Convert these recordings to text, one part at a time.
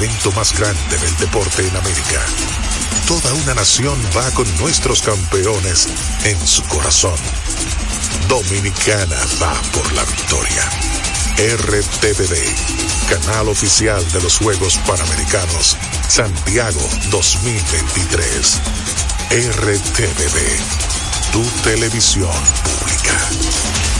evento más grande del deporte en América. Toda una nación va con nuestros campeones en su corazón. Dominicana va por la victoria. RTVD, canal oficial de los Juegos Panamericanos, Santiago 2023. RTVD, tu televisión pública.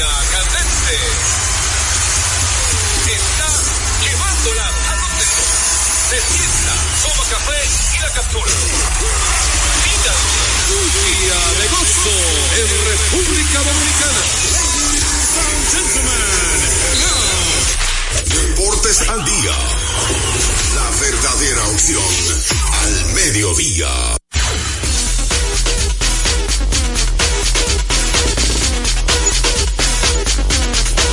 Línea candente. Está llevándola a donde Se sienta, toma café y la captura. Vida, un día de gozo en República Dominicana. Ladies and gentlemen, Deportes al día. La verdadera opción al mediodía.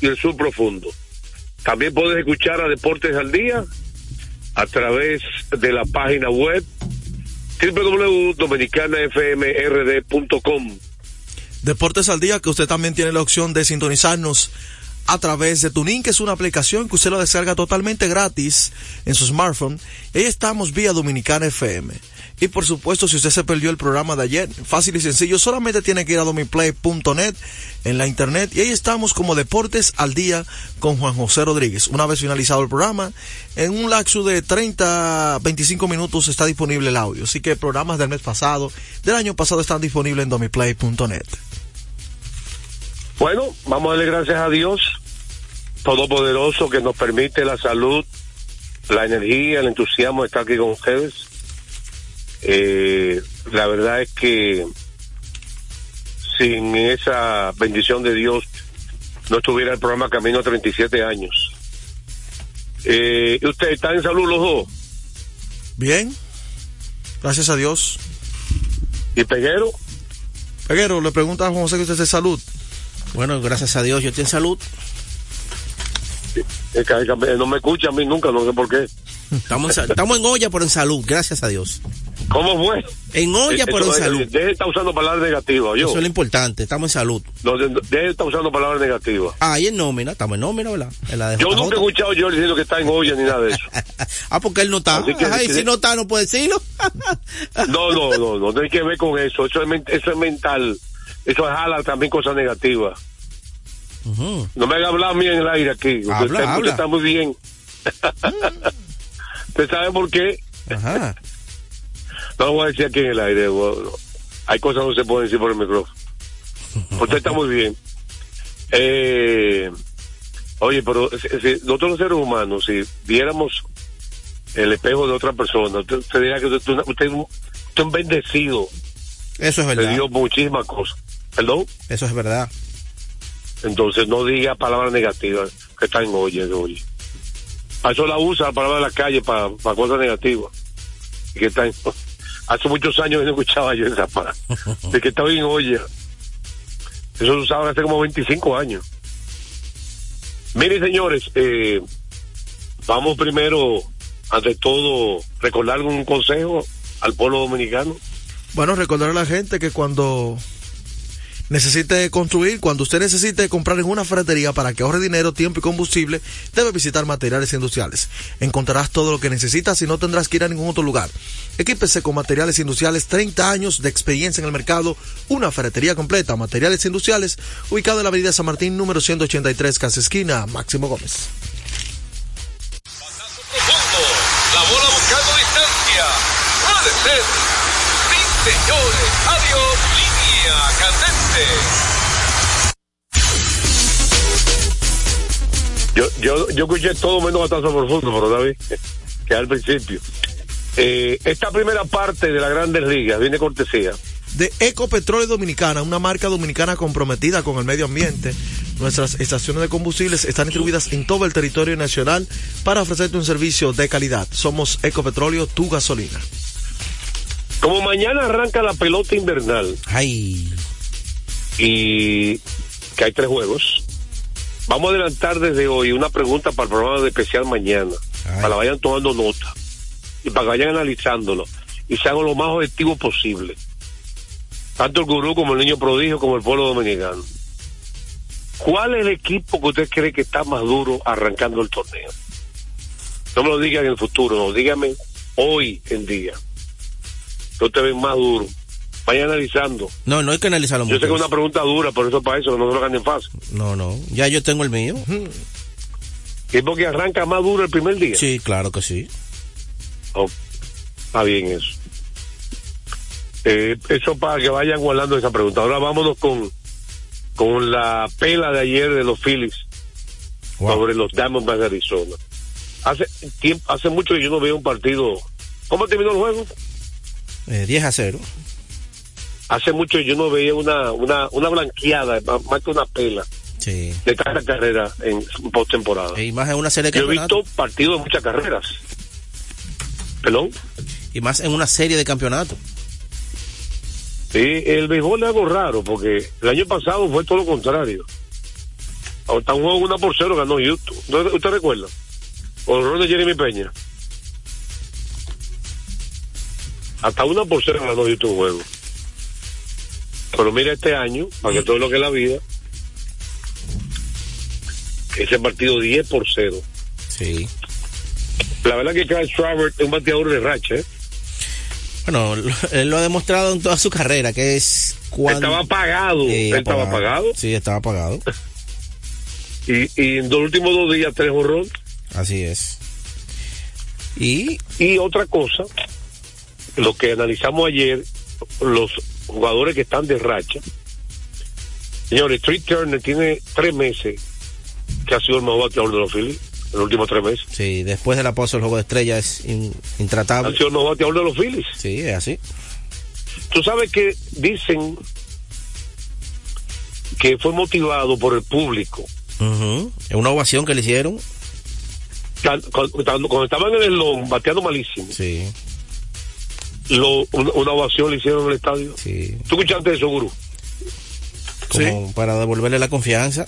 y el sur profundo. También puedes escuchar a Deportes al Día a través de la página web www.dominicanafmrd.com. Deportes al Día, que usted también tiene la opción de sintonizarnos a través de Tuning, que es una aplicación que usted lo descarga totalmente gratis en su smartphone. Y ahí estamos vía Dominicana FM. Y por supuesto, si usted se perdió el programa de ayer, fácil y sencillo, solamente tiene que ir a domiplay.net en la internet y ahí estamos como Deportes al Día con Juan José Rodríguez. Una vez finalizado el programa, en un lapso de 30, 25 minutos está disponible el audio. Así que programas del mes pasado, del año pasado están disponibles en domiplay.net. Bueno, vamos a darle gracias a Dios Todopoderoso que nos permite la salud, la energía, el entusiasmo de estar aquí con ustedes eh, la verdad es que sin esa bendición de Dios no estuviera el programa Camino a 37 años. Eh, ¿Usted está en salud los dos? Bien, gracias a Dios. ¿Y Peguero? Peguero, le pregunta a Juan José que usted es de salud. Bueno, gracias a Dios, yo estoy en salud. No me escucha a mí nunca, no sé por qué. Estamos en, estamos en olla, pero en salud, gracias a Dios. ¿Cómo fue? En olla, eh, pero en salud. Deje de estar usando palabras negativas, yo. Eso es lo importante, estamos en salud. No, deje de estar usando palabras negativas. Ah, y en nómina, estamos en nómina, ¿verdad? yo nunca he escuchado yo diciendo que está en olla ni nada de eso. ah, porque él no está. Ajá, y si no está, no puede decirlo. no, no, no, no, no hay que ver con eso. Eso es, eso es mental. Eso jala también cosas negativas. No me haga hablar a mí en el aire aquí. Habla, usted, está muy bien. ¿Usted sabe por qué? Ajá. No lo voy a decir aquí en el aire. Hay cosas que no se pueden decir por el micrófono. Usted está muy bien. Eh, oye, pero si, nosotros los seres humanos, si viéramos el espejo de otra persona, usted, diría que usted, usted, es un bendecido. Eso es verdad. Le dio muchísimas cosas. ¿Perdón? Eso es verdad. Entonces no diga palabras negativas que está en oye, oye. A eso la usa la palabra de la calle para, cosas negativas. Y que está en, hace muchos años no escuchaba yo esa palabra. De que estaba en olla. Eso se usaba hace como 25 años. Miren, señores, eh, vamos primero, ante todo, recordar un consejo al pueblo dominicano. Bueno, recordar a la gente que cuando necesite construir, cuando usted necesite comprar en una ferretería para que ahorre dinero, tiempo y combustible, debe visitar materiales industriales. Encontrarás todo lo que necesitas y no tendrás que ir a ningún otro lugar. Equípese con materiales industriales, 30 años de experiencia en el mercado, una ferretería completa, materiales industriales, ubicado en la avenida San Martín, número 183, casa esquina, Máximo Gómez. Profundo. La bola buscando distancia. Puede ser. Sí, señores. Adiós. Línea. Yo, yo, yo escuché todo menos batazo profundo, pero David, que al principio. Eh, esta primera parte de la Grandes Ligas viene cortesía. de Ecopetróleo Dominicana, una marca dominicana comprometida con el medio ambiente. Nuestras estaciones de combustibles están distribuidas en todo el territorio nacional para ofrecerte un servicio de calidad. Somos Ecopetróleo, tu gasolina. Como mañana arranca la pelota invernal Ay, y que hay tres juegos, vamos a adelantar desde hoy una pregunta para el programa de especial mañana, Ay. para que vayan tomando nota y para que vayan analizándolo y se hagan lo más objetivo posible. Tanto el gurú como el niño prodigio como el pueblo dominicano. ¿Cuál es el equipo que usted cree que está más duro arrancando el torneo? No me lo digan en el futuro, no, dígame hoy en día. Que usted ve más duro. Vaya analizando. no, no hay que analizarlo Yo mucho. sé que es una pregunta dura, por eso para eso, que no se lo ganen fácil. No, no, ya yo tengo el mío. ¿Es porque arranca más duro el primer día? Sí, claro que sí. Oh, está bien eso. Eh, eso para que vayan guardando esa pregunta. Ahora vámonos con, con la pela de ayer de los Phillies Wow. sobre los Diamondbacks de Arizona. Hace tiempo, hace mucho que yo no veo un partido. ¿Cómo terminó el juego? Eh, 10 a 0. Hace mucho yo no veía una, una, una blanqueada, más que una pela Sí. de tanta carrera en postemporada. Y más en una serie de Yo he visto partidos de muchas carreras. ¿Perdón? Y más en una serie de campeonatos. Sí, el béisbol es algo raro porque el año pasado fue todo lo contrario. Hasta un juego una por cero ganó Houston. ¿No- ¿Usted recuerda? O el rol de Jeremy Peña. Hasta una por cero ganó Houston un juego. Pero mira este año, para que todo lo que es la vida, ese partido 10 por 0. Sí. La verdad que Kyle Schwarber es un bateador de racha, ¿eh? Bueno, él lo ha demostrado en toda su carrera, que es cuando... Estaba apagado. Sí, Él estaba apagado. Sí, estaba apagado. Y, y en los últimos dos días, tres horrores. Así es. Y Y otra cosa, lo que analizamos ayer, los jugadores que están de racha. Señores, Trey Turner tiene tres meses que ha sido el mejor bateador de los Phillies, en los últimos tres meses. sí, después de la pausa el juego de estrella es in- Ha intratable. sido el mejor bateador de los Phillies. Sí, es así. Tú sabes que dicen que fue motivado por el público. Ujú. Es una ovación que le hicieron. Cuando, cuando- cuando estaban en el long, bateando malísimo, Sí, lo- una, una ovación le hicieron en el estadio. sí. ¿Tú escuchaste eso, Guru? Como para devolverle la confianza.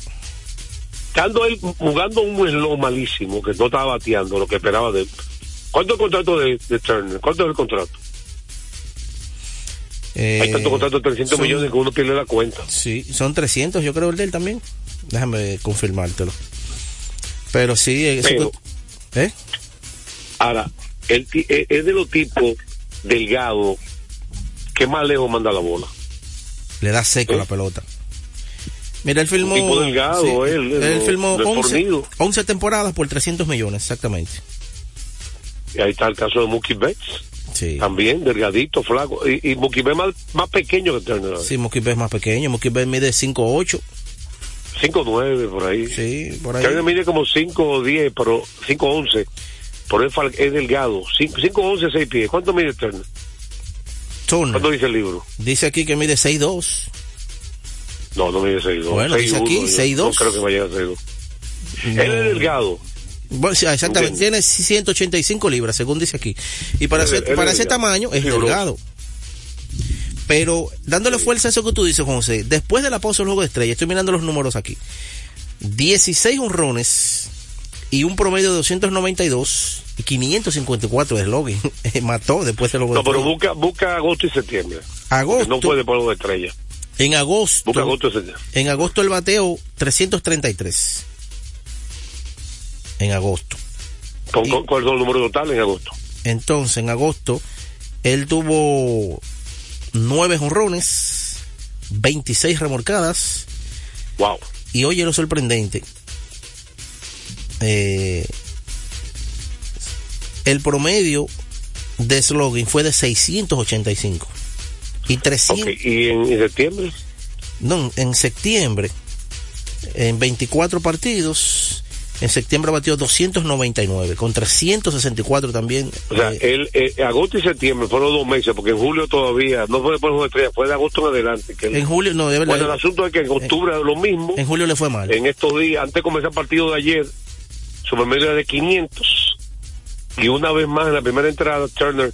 Estando él jugando un slot malísimo, que no estaba bateando lo que esperaba de él. ¿Cuánto es el contrato de, de Turner? ¿Cuánto es el contrato? Eh, Hay tantos contratos de 300 son- millones que uno pierde la cuenta. Sí, son 300, yo creo el de él también. Déjame confirmártelo. Pero sí, eso Pero- que- ¿eh? Ahora, él ti- es es de los tipos delgados que más lejos manda la bola. Le da seco ¿Eh? la pelota. Mira, él filmó. tipo delgado, él, él no- filmó no es 11, fornido. 11 temporadas por 300 millones, exactamente. Y ahí está el caso de Mookie Betts, Sí. también delgadito, flaco. Y, y Mookie Betts más, más pequeño que Turner. Sí, Mookie Betts más pequeño. Mookie Betts mide 5'8". 5'9 por ahí. Sí, por ahí. Turner mide como 5'10, pero 5'11. Por él fal- es delgado. 5'11, 6 pies. ¿Cuánto mide Turner? Turner. ¿Cuánto dice el libro? Dice aquí que mide 6'2". No, no mide 6'2. Bueno, dice aquí, 6'2". No creo que vaya a 6'2. Él es delgado. Bueno, exactamente, tiene 185 libras, según dice aquí. Y para, Él- él para es ese delgado. tamaño es delgado. Pero dándole fuerza a eso que tú dices, José, después de la pausa del juego de estrella, estoy mirando los números aquí. 16 honrones y un promedio de 292 y 554 de slogan. Mató después del juego No, de pero busca, busca agosto y septiembre. Agosto. No puede por de estrella. En agosto, Busca agosto ese día. en agosto el bateo 333. En agosto. ¿Con, Y- ¿Cuál es el número total en agosto? Entonces, en agosto, él tuvo nueve jonrones, 26 remorcadas. Wow. Y oye lo sorprendente. Eh, el promedio de slogan fue de 685. Y 300. Ok, ¿y en, en septiembre? No, en septiembre, en 24 partidos, en septiembre batió 299, con 364 también. O sea, eh, él, eh, agosto y septiembre fueron dos meses, porque en julio todavía, no fue después de estrella, fue de agosto en adelante. Que en julio, no, de verdad. bueno, el asunto es que en octubre lo mismo, En julio le fue mal. en estos días, antes de comenzar el partido de ayer, su promedio era de 500, y una vez más en la primera entrada, Turner,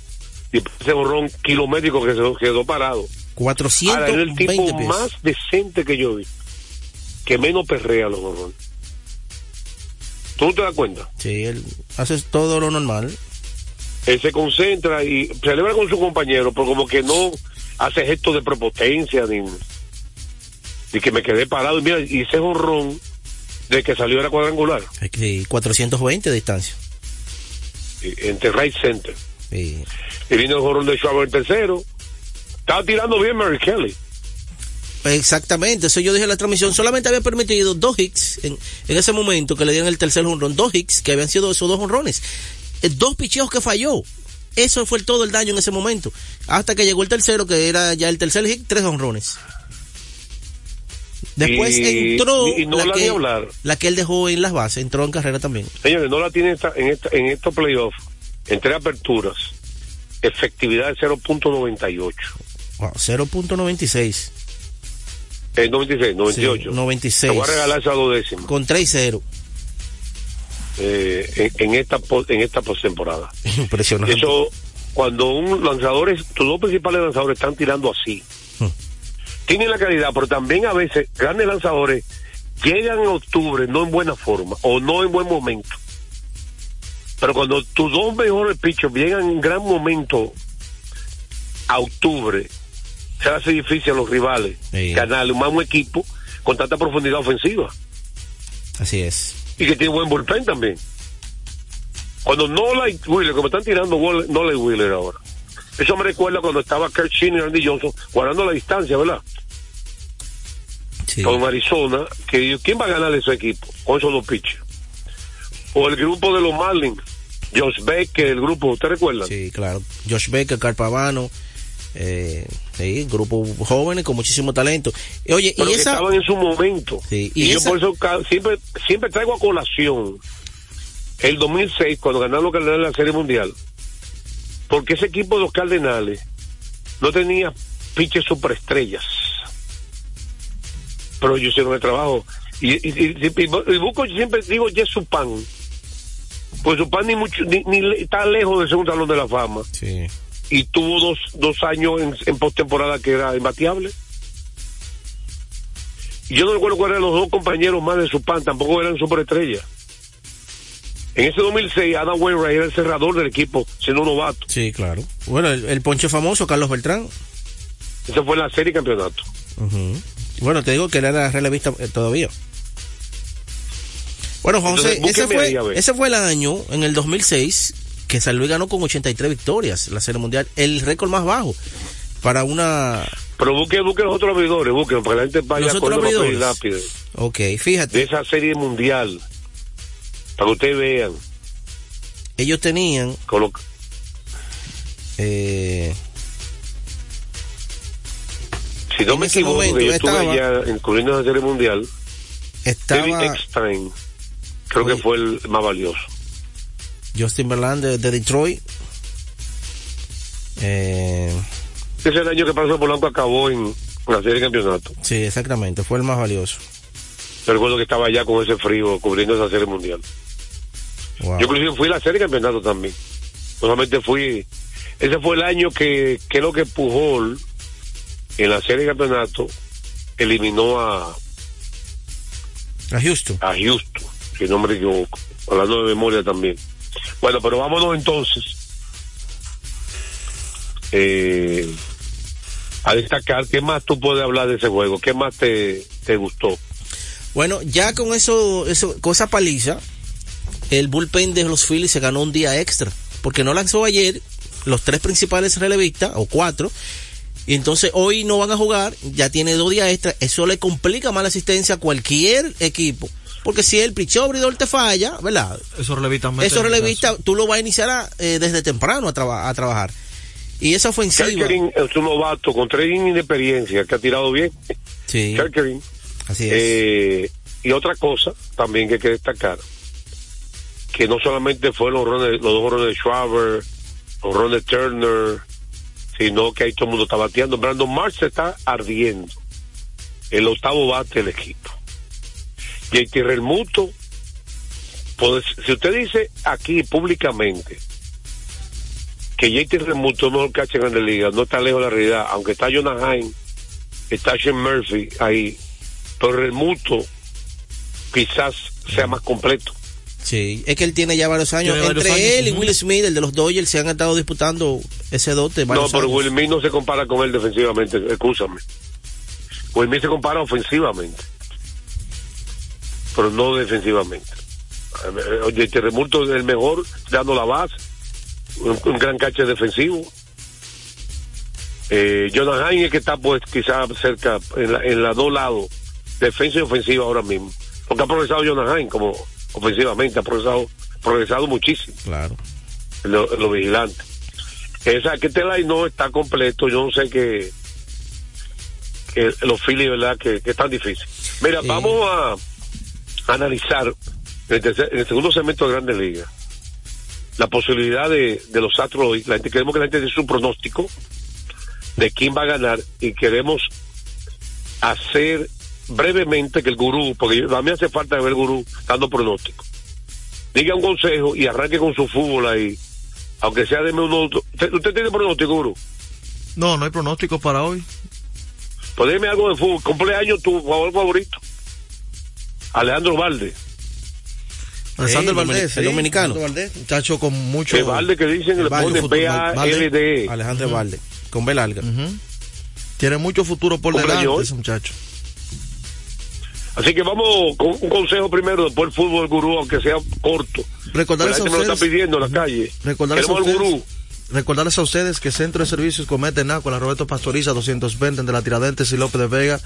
y ese borrón kilométrico que se quedó parado. Ahora, es el 420 tipo pies. más decente que yo vi, que menos perrea los borrones. ¿Tú te das cuenta? Sí, él hace todo lo normal. él se concentra y celebra con su compañero, pero como que no hace gestos de prepotencia ni, ni que me quedé parado. Y mira, y ese jorrón de que salió era cuadrangular Sí, 420 de distancia. entre right center. Sí. Y vino el jorrón de Schwarber en tercero. Estaba tirando bien Mary Kelly. Exactamente, eso yo dije en la transmisión. Solamente había permitido dos hits en, en ese momento que le dieron el tercer honrón. Dos hits que habían sido esos dos honrones. Eh, Dos picheos que falló. Eso fue todo el daño en ese momento. Hasta que llegó el tercero, que era ya el tercer hit, tres honrones. Después Y- entró y no la, la que, hablar. la que él dejó en las bases, entró en carrera también. Señores, no la tiene esta- en, esta, en estos playoffs, en tres aperturas, efectividad de 0.98. Wow, 0.96. Eh, 96, 98. Sí, 96. Te voy a regalar esas dos décimas. Con 3-0. eh, en, en esta en esta postemporada. Impresionante. Eso cuando un lanzador es, tus dos principales lanzadores están tirando así. Hmm. Tienen la calidad, pero también a veces grandes lanzadores llegan en octubre no en buena forma o no en buen momento. Pero cuando tus dos mejores pitchers llegan en gran momento a octubre, se hace difícil a los rivales Sí. ganarle más un equipo con tanta profundidad ofensiva Así es. y que tiene buen bullpen también. Cuando Nola y Wheeler, como están tirando Nola y Wheeler ahora. Eso me recuerda cuando estaba Kurt Schilling y Andy Johnson guardando la distancia, ¿verdad? Sí. Con Arizona, que ¿quién va a ganar ese equipo con esos dos pitchers? O el grupo de los Marlins, Josh Beck, el grupo, ¿usted recuerda? Sí, claro. Josh Becker, Carpavano, eh, sí, grupo jóvenes con muchísimo talento. Y, Oye, Pero y esa... estaban en su momento. Sí, y y yo por eso siempre, siempre traigo a colación el 2006, cuando ganaron los Cardenales la Serie Mundial. Porque ese equipo de los Cardenales no tenía pinches superestrellas. Pero ellos hicieron el trabajo. Y, y, y- y- y busco, siempre digo Yesupan. Pues Supan ni, mucho, ni, ni está lejos del segundo salón de la fama. Sí. Y tuvo dos, dos años en, en postemporada que era imbateable. Y Yo no recuerdo cuáles eran los dos compañeros más de Supan, tampoco eran superestrellas. En ese 2006, Adam Wainwright era el cerrador del equipo, siendo un novato. Sí, claro. Bueno, el, el ponche famoso, Carlos Beltrán. Esa fue la serie campeonato. Ujú. Bueno, te digo que él era relevista eh, todavía. Bueno, José, Entonces, ese, ahí, fue, ese fue el año, en el 2006, que San Luis ganó con 83 victorias la Serie Mundial, el récord más bajo para una... Pero busque, busque los otros abridores, busque, para que la gente vaya Los otros con papel y abridores. lápiz Ok, de fíjate, esa serie mundial. Para que ustedes vean. ellos tenían... Con lo, Eh, si no En me equivoco, momento que yo estuve estaba- allá incluyendo la serie mundial, David estaba Eckstein, creo Oye. que fue el más valioso. Justin Verlander de, de Detroit. Eh, Ese es el año que Pancho Polanco acabó en la serie de campeonato. sí, exactamente, fue el más valioso. Recuerdo que estaba allá con ese frío cubriendo esa serie mundial. Wow. Yo inclusive fui a la serie de campeonato también. Solamente fui... Ese fue el año que creo que Pujol en la serie de campeonato eliminó a, A Houston. a Houston, si no me equivoco. Hablando de memoria también. Bueno, pero vámonos entonces. Eh, a destacar. ¿Qué más tú puedes hablar de ese juego? ¿Qué más te, te gustó? Bueno, ya con eso, eso, con esa paliza, el bullpen de los Phillies se ganó un día extra, porque no lanzó ayer los tres principales relevistas, o cuatro, y entonces hoy no van a jugar, ya tiene dos días extra, eso le complica más la asistencia a cualquier equipo. Porque si el pichó abridor te falla, ¿verdad? Esos relevistas Esos relevistas, tú lo vas a iniciar a, eh, desde temprano a, traba- a trabajar. Y esa ofensiva. Kelkerin es un novato con tres de experiencia que ha tirado bien. Sí, Kelkerin. así es. Eh, y otra cosa también que hay que destacar, que no solamente fue los, honrones- los dos de Schwaber, los de Turner, sino que ahí todo el mundo está bateando. Brandon Marsh está ardiendo. El octavo bate del equipo. JT Realmuto, pues, si usted dice aquí públicamente que JT Realmuto es mejor catcher en la liga, no está lejos de la realidad, aunque está Jonah Hine, está Shane Murphy ahí, pero Realmuto quizás sea más completo. Sí, es que él tiene ya varios años. Tiene varios Entre años, él y. Will Smith, el de los Dodgers, se han estado disputando ese dote No, pero años. Will Smith no se compara con él defensivamente, escúchame. Will Smith se compara ofensivamente, pero no defensivamente. Oye, Terremoto es el mejor dando la base, un, un gran catcher defensivo. Eh, Jonah Hine es que está pues quizás cerca en la, en las dos lados, defensa y ofensiva ahora mismo. Porque ha progresado Jonah Hine como ofensivamente, ha progresado, progresado muchísimo Claro. lo, lo vigilante. Esa que este line no está completo, yo no sé qué que los Phillies, ¿verdad? Que, que es tan difícil. Mira, Sí. vamos a analizar en el, tercer- en el segundo segmento de Grandes Ligas la posibilidad de, de los Astros hoy. La gente, queremos que la gente dé su pronóstico de quién va a ganar y queremos hacer brevemente que el gurú, porque yo- a mí hace falta ver el gurú dando pronóstico diga un consejo y arranque con su fútbol ahí. Aunque sea de uno. ¿Usted, usted tiene pronóstico, Guru? No, no hay pronóstico para hoy. Pues dime algo de fútbol. Cumpleaños tu jugador favorito. Alejandro Valde. Alexander el Valdés, el dominicano. Valdés, muchacho con mucho. Que Valde que dicen que le pone. Alejandro Valde, con B larga. Tiene mucho futuro por delante ese muchacho. Así que vamos con un consejo primero, después el fútbol gurú, aunque sea corto. Recordarles a gente me lo está ustedes, pidiendo en la calle. Recordarles Queremos ustedes- gurú. recordarles a ustedes que Centro de Servicios Comete Naco, la Roberto Pastoriza 220 de la Tiradentes y López de Vega.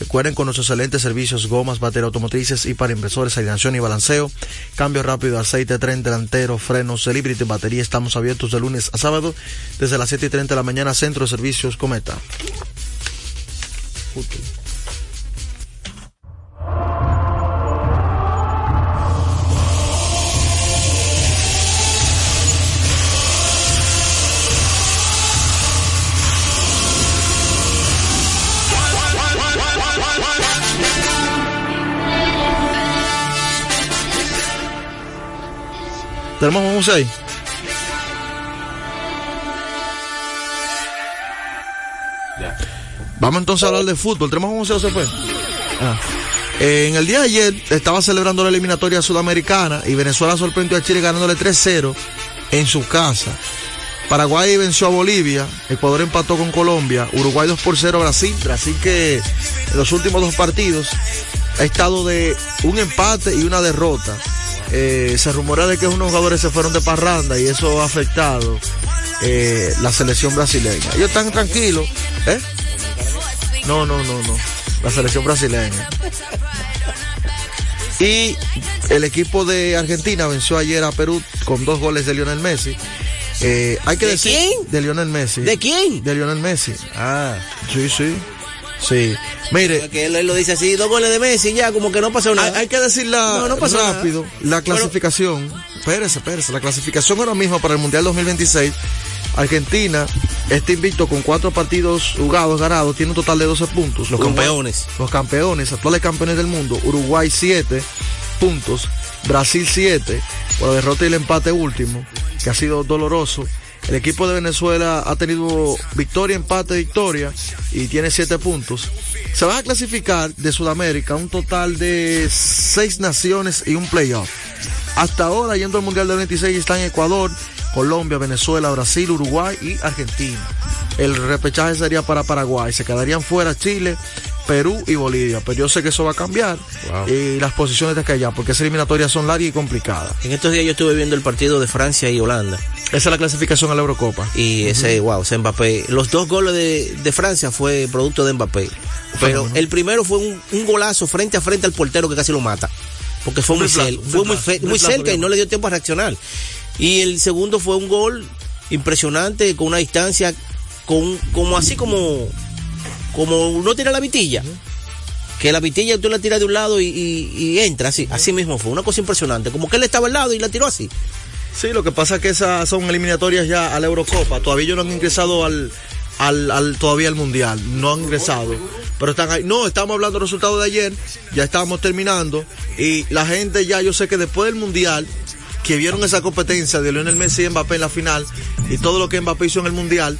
Recuerden con nuestros excelentes servicios, gomas, baterías automotrices y para inversores, alineación y balanceo. Cambio rápido, de aceite, tren delantero, frenos, celebrity, batería. Estamos abiertos de lunes a sábado desde las 7 y 30 de la mañana. Centro de Servicios Cometa. ¿Tenemos un museo ahí? Vamos entonces a hablar de fútbol. ¿Tenemos un museo se fue? Ah. Eh, en el día de ayer estaba celebrando la eliminatoria sudamericana y Venezuela sorprendió a Chile ganándole 3-0 en su casa. Paraguay venció a Bolivia, Ecuador empató con Colombia, Uruguay 2 por 0 a Brasil. Brasil que en los últimos dos partidos ha estado de un empate y una derrota. Eh, se rumora de que unos jugadores se fueron de parranda y eso ha afectado eh, la selección brasileña. Ellos están tranquilos, ¿eh? No, no, no, no. La selección brasileña. Y el equipo de Argentina venció ayer a Perú con dos goles de Lionel Messi. Eh, hay que ¿De decir quién? de Lionel Messi. ¿De quién? De Lionel Messi. Ah, Sí, sí. Sí. Mire, que él, él lo dice así, dos goles de Messi, ya, como que no pasó nada. hay que decirla No, no pasó rápido. La clasificación. Espérese, espérese. La clasificación ahora mismo para el Mundial 2026. Argentina está invicto con cuatro partidos jugados, ganados. Tiene un total de 12 puntos. Los Uruguay- campeones. Los campeones, actuales campeones del mundo. Uruguay 7 puntos. Brasil 7 por la derrota y el empate último, que ha sido doloroso. El equipo de Venezuela ha tenido victoria, empate, victoria y tiene 7 puntos. Se van a clasificar de Sudamérica un total de 6 naciones y un playoff. Hasta ahora, yendo al Mundial del 26, están Ecuador, Colombia, Venezuela, Brasil, Uruguay y Argentina. el repechaje sería para Paraguay. Se quedarían fuera Chile, Perú y Bolivia. Pero yo sé que eso va a cambiar. Wow. Y las posiciones de acá allá, porque esas eliminatorias son largas y complicadas. En estos días yo estuve viendo el partido de Francia y Holanda. Esa es la clasificación a la Eurocopa. Y ese, wow, ese Mbappé. Los dos goles de, de Francia fue producto de Mbappé. Pero el primero fue un, un golazo frente a frente al portero que casi lo mata. Porque fue muy, cel- fue muy, cerca y no le dio tiempo a reaccionar. Y el segundo fue un gol impresionante con una distancia, con, como así como, como uno tira la vitilla. Que la vitilla tú la tiras de un lado y, y- y entra así, así mismo fue, una cosa impresionante. Como que él estaba al lado y la tiró así. Sí, lo que pasa es que esas son eliminatorias ya a la Eurocopa. Todavía ellos no han ingresado al, al, al- todavía al Mundial. No han ingresado. Pero están ahí. No, estamos hablando de los resultados de ayer. Ya estábamos terminando. Y la gente ya, yo sé que después del Mundial, que vieron esa competencia de Lionel Messi y Mbappé en la final, y todo lo que Mbappé hizo en el Mundial,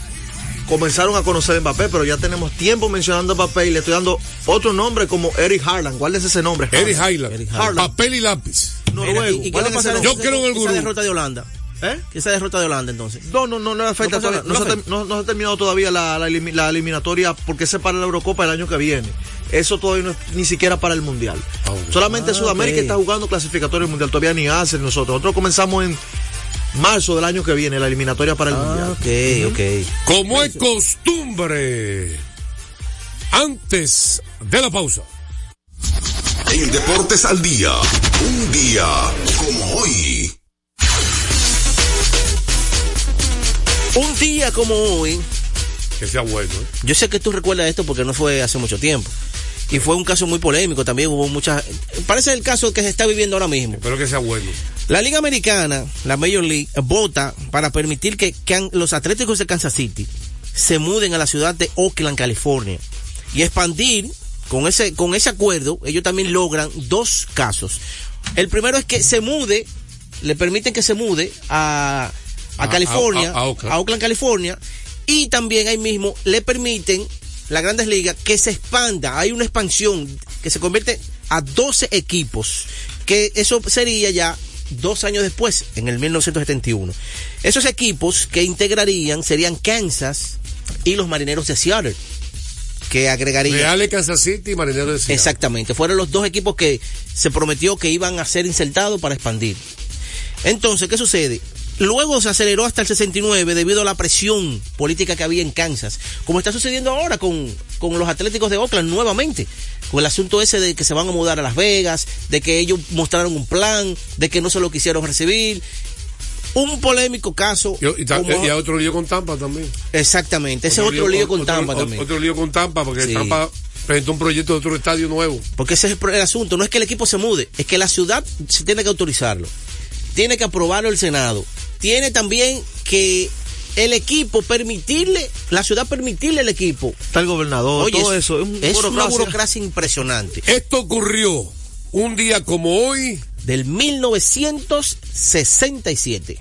comenzaron a conocer a Mbappé, pero ya tenemos tiempo mencionando a Mbappé y le estoy dando otro nombre como Eric Harlan. Guárdese ese nombre. Eric. Haaland. Papel y lápiz. Noruego. Mira, ¿y- ¿Y qué va a Guárdese pasar ese Yo creo en el esa gurú. derrota de Holanda? ¿Eh? Esa derrota de Holanda entonces. No, no, no, no afecta No todavía. No, no se ha afecta. ter- no- no se ha terminado todavía la, la elimi- la eliminatoria porque se para la Eurocopa el año que viene. Eso todavía no es ni siquiera para el Mundial. Ah. Solamente Ah, Sudamérica está jugando clasificatorio del Mundial. Todavía ni hace nosotros. Nosotros comenzamos en marzo del año que viene la eliminatoria para el Ah, Mundial. ok, ok. Como es costumbre. Antes de la pausa. En Deportes al Día, un día como hoy. Un día como hoy, Que sea bueno. ¿eh? yo sé que tú recuerdas esto porque no fue hace mucho tiempo. Y fue un caso muy polémico también, hubo muchas... Parece el caso que se está viviendo ahora mismo. Espero que sea bueno. La Liga Americana, la Major League, vota para permitir que, que los Atléticos de Kansas City se muden a la ciudad de Oakland, California. Y expandir, con ese, con ese acuerdo, ellos también logran dos casos. El primero es que se mude, le permiten que se mude a, a A- California, a- a- a Oakland. Oakland, California, y también ahí mismo le permiten las grandes ligas que se expanda, hay una expansión que se convierte a 12 equipos, que eso sería ya dos años después, en el 1971. Esos equipos que integrarían serían Kansas y los Marineros de Seattle, que agregarían... Reales Kansas City y Marinero de Seattle. Exactamente, fueron los dos equipos que se prometió que iban a ser insertados para expandir. Entonces, ¿qué sucede? Luego se aceleró hasta el 69 debido a la presión política que había en Kansas, como está sucediendo ahora con, con los Atléticos de Oakland nuevamente, con el asunto ese de que se van a mudar a Las Vegas, de que ellos mostraron un plan, de que no se lo quisieron recibir. Un polémico caso. Y, y ta- como- y hay otro lío con Tampa también. exactamente, ese es otro lío con otro- Tampa otro- también. Otro lío con Tampa porque Sí. Tampa presentó un proyecto de otro estadio nuevo. Porque ese es el, el asunto. No es que el equipo se mude, es que la ciudad se tiene que autorizarlo. Tiene que aprobarlo el Senado. Tiene también que el equipo permitirle, la ciudad permitirle al equipo. Está el gobernador, Oye, todo es, eso. Es, un es una burocracia impresionante. Esto ocurrió un día como hoy. Del 1967.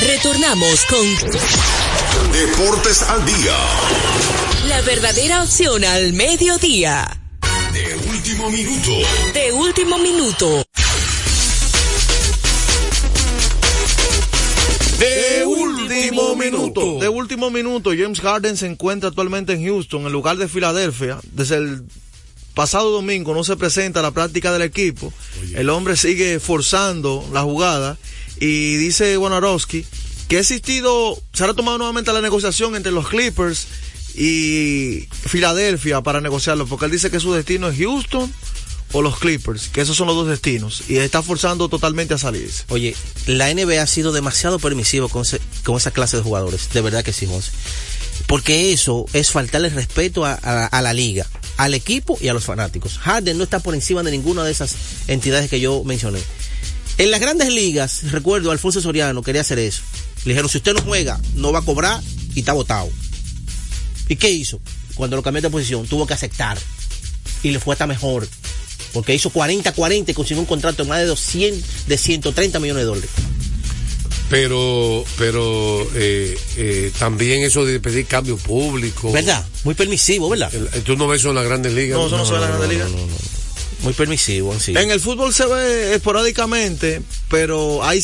Retornamos con Deportes al Día. la verdadera opción al mediodía. De último minuto. De último minuto. De minuto, de último minuto, James Harden se encuentra actualmente en Houston, en lugar de Filadelfia. Desde el pasado domingo no se presenta a la práctica del equipo. El hombre sigue forzando la jugada y dice Wonarowski que ha existido, se ha retomado nuevamente la negociación entre los Clippers y Filadelfia para negociarlo, porque él dice que su destino es Houston o los Clippers, que esos son los dos destinos, y está forzando totalmente a salirse. Oye, la NBA ha sido demasiado permisivo con, con esa clase de jugadores, de verdad que sí, José. Porque eso es faltarle respeto a- a la liga, al equipo y a los fanáticos. Harden no está por encima de ninguna de esas entidades que yo mencioné. En las grandes ligas, recuerdo, Alfonso Soriano quería hacer eso. Le dijeron, si usted no juega, no va a cobrar y está votado. ¿Y qué hizo? Cuando lo cambió de posición, tuvo que aceptar. Y le fue hasta mejor. Porque hizo 40-40 y consiguió un contrato de más de 200, de 130 millones de dólares. Pero, pero eh, eh, también eso de pedir cambio público. ¿Verdad? Muy permisivo, ¿verdad? El- Tú no ves eso en las grandes ligas. No, eso no, se ve en la Grande Liga. Muy permisivo, en sí. En el fútbol se ve esporádicamente, pero hay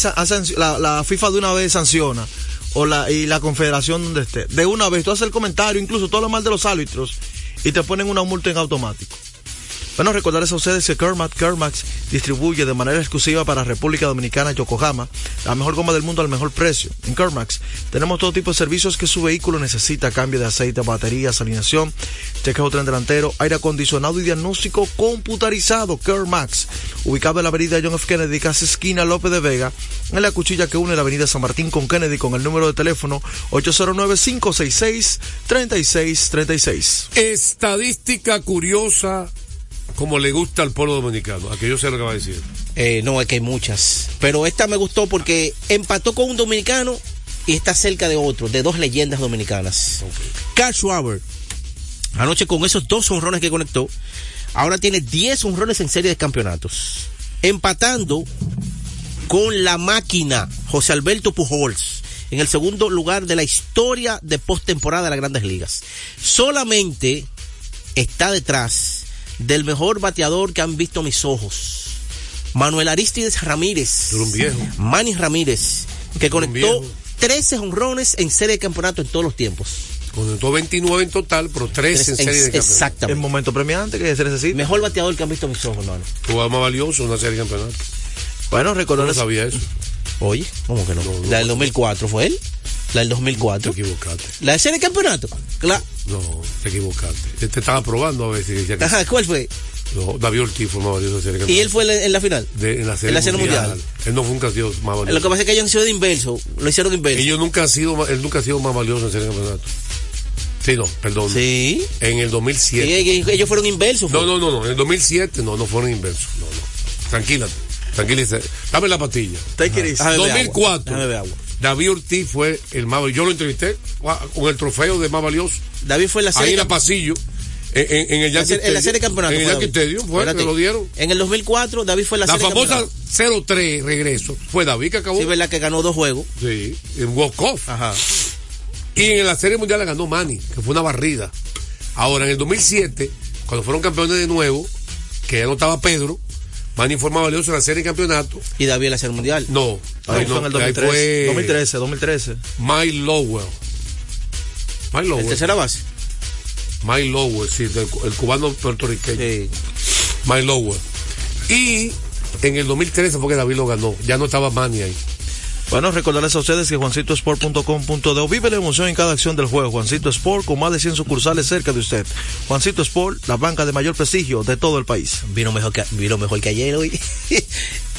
la, la FIFA de una vez sanciona o la y la confederación donde esté. De una vez tú haces el comentario, incluso todo lo mal de los árbitros y te ponen una multa en automático. Bueno, recordarles a ustedes que Kermax, Kermax distribuye de manera exclusiva para República Dominicana Yokohama la mejor goma del mundo al mejor precio. En Kermax tenemos todo tipo de servicios que su vehículo necesita, cambio de aceite, baterías, alineación, chequeo tren delantero, aire acondicionado y diagnóstico computarizado. Kermax, ubicado en la avenida John F. Kennedy, casi esquina López de Vega, en la cuchilla que une la avenida San Martín con Kennedy con el número de teléfono 809-566-3636. Estadística curiosa, como le gusta al pueblo dominicano. A que yo sé lo que va a decir. Eh, no, es que hay muchas. Pero esta me gustó porque empató con un dominicano y está cerca de otro, de dos leyendas dominicanas. Carl Schwaber, anoche con esos dos honrones que conectó, ahora tiene 10 honrones en serie de campeonatos. Empatando con la máquina José Alberto Pujols en el segundo lugar de la historia de postemporada de las grandes ligas. Solamente está detrás del mejor bateador que han visto mis ojos. Manuel Aristides Ramírez. Viejo. Manny Ramírez, que conectó viejo. 13 honrones en serie de campeonato en todos los tiempos. Conectó 29 en total, pero 13 en serie de campeonatos. El Exactamente. momento premiante que se necesita. Mejor bateador que han visto mis ojos, hermano. Jugador más valioso, una serie de campeonatos. Bueno, Yo no sabía eso. Oye, ¿cómo que no? No, no, la del no. 2004 fue él. La del Te 2004. equivocaste. La de serie de campeonato. Cla- No, te equivocaste. Te estaba probando a ver si decía que Ajá, ¿cuál fue? no, David Ortiz fue más valioso en serie de Y él fue en la- en la final. De- en la serie, en la serie mundial. mundial. Él no fue nunca ha sido más valioso. Lo que pasa es que ellos han sido de inverso. Lo hicieron inverso. Ellos nunca ha sido, él nunca ha sido más valioso en serie de campeonato. Sí, no, perdón. Sí. En el Y 2007. ellos ellos fueron inversos. fue. No, no, no, no. En el 2007 no, no fueron inversos. No, no. Tranquilate. Tranquilízate. Dame la pastilla. Take it easy. Déjame beber agua. 2004. Déjame beber agua. David Ortiz fue el más valioso. Yo lo entrevisté con el trofeo de más valioso. David fue la Ahí serie. en la pasillo. En, en- en el la Yankee en la serie de campeonato. En el Yankee. Stadium fue, Espérate. que lo dieron. En el 2004, David fue la, La serie famosa campeonato. 0-3 regreso. Fue David que acabó. Sí, verdad que ganó dos juegos. Sí, en walk-off. Ajá. Y en la Serie Mundial la ganó Manny, que fue una barrida. Ahora, en el 2007, cuando fueron campeones de nuevo, que ya no estaba Pedro, Manny fue más valioso en la Serie de Campeonato. Y David en la serie mundial. No, Ahí ahí fue no, en el ahí 2013. fue 2013, 2013. Mike Lowell. Mike En Lowell. tercera base. Mike Lowell, sí, del- el, cubano puertorriqueño. Sí. Mike Lowell. Y en el 2013 fue que David lo ganó. Ya no estaba Manny ahí. Bueno, recordarles a ustedes que juancitosport.com.de vive la emoción en cada acción del juego. Juancito Sport con más de 100 sucursales cerca de usted. Juancito Sport, la banca de mayor prestigio de todo el país. Vino mejor que, vino mejor que ayer hoy.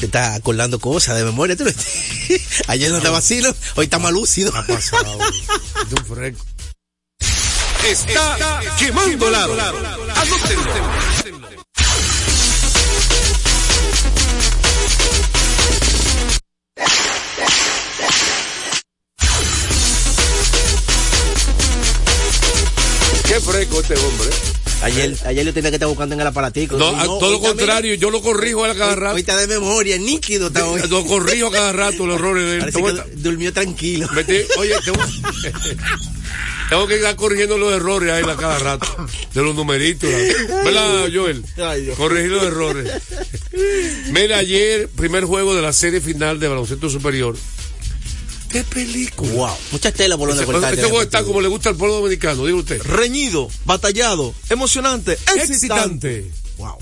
Te está acordando cosas de memoria. ¿tú no? ayer no estaba así. Hoy está más lúcido. Ha pasado. de un fresco. Está quemando lado. Qué este hombre. Ayer, ayer yo tenía que estar buscando en el aparatico. No, a todo lo contrario, yo lo corrijo a cada rato. Está de memoria, níquido está hoy. Lo corrijo a cada rato los errores de él. Parece que durmió tranquilo. me te- Oye, tengo, tengo que estar corrigiendo los errores a él a cada rato. De los numeritos. ¿Verdad, Joel? Ay. Corregir los errores. Mira, ayer, primer juego de la serie final de baloncesto superior. De película. Wow. Muchas telas por donde Ese, cortar. ese juego está como le gusta al pueblo dominicano, diga usted. Reñido, batallado, emocionante, excitante. Excitante. Wow.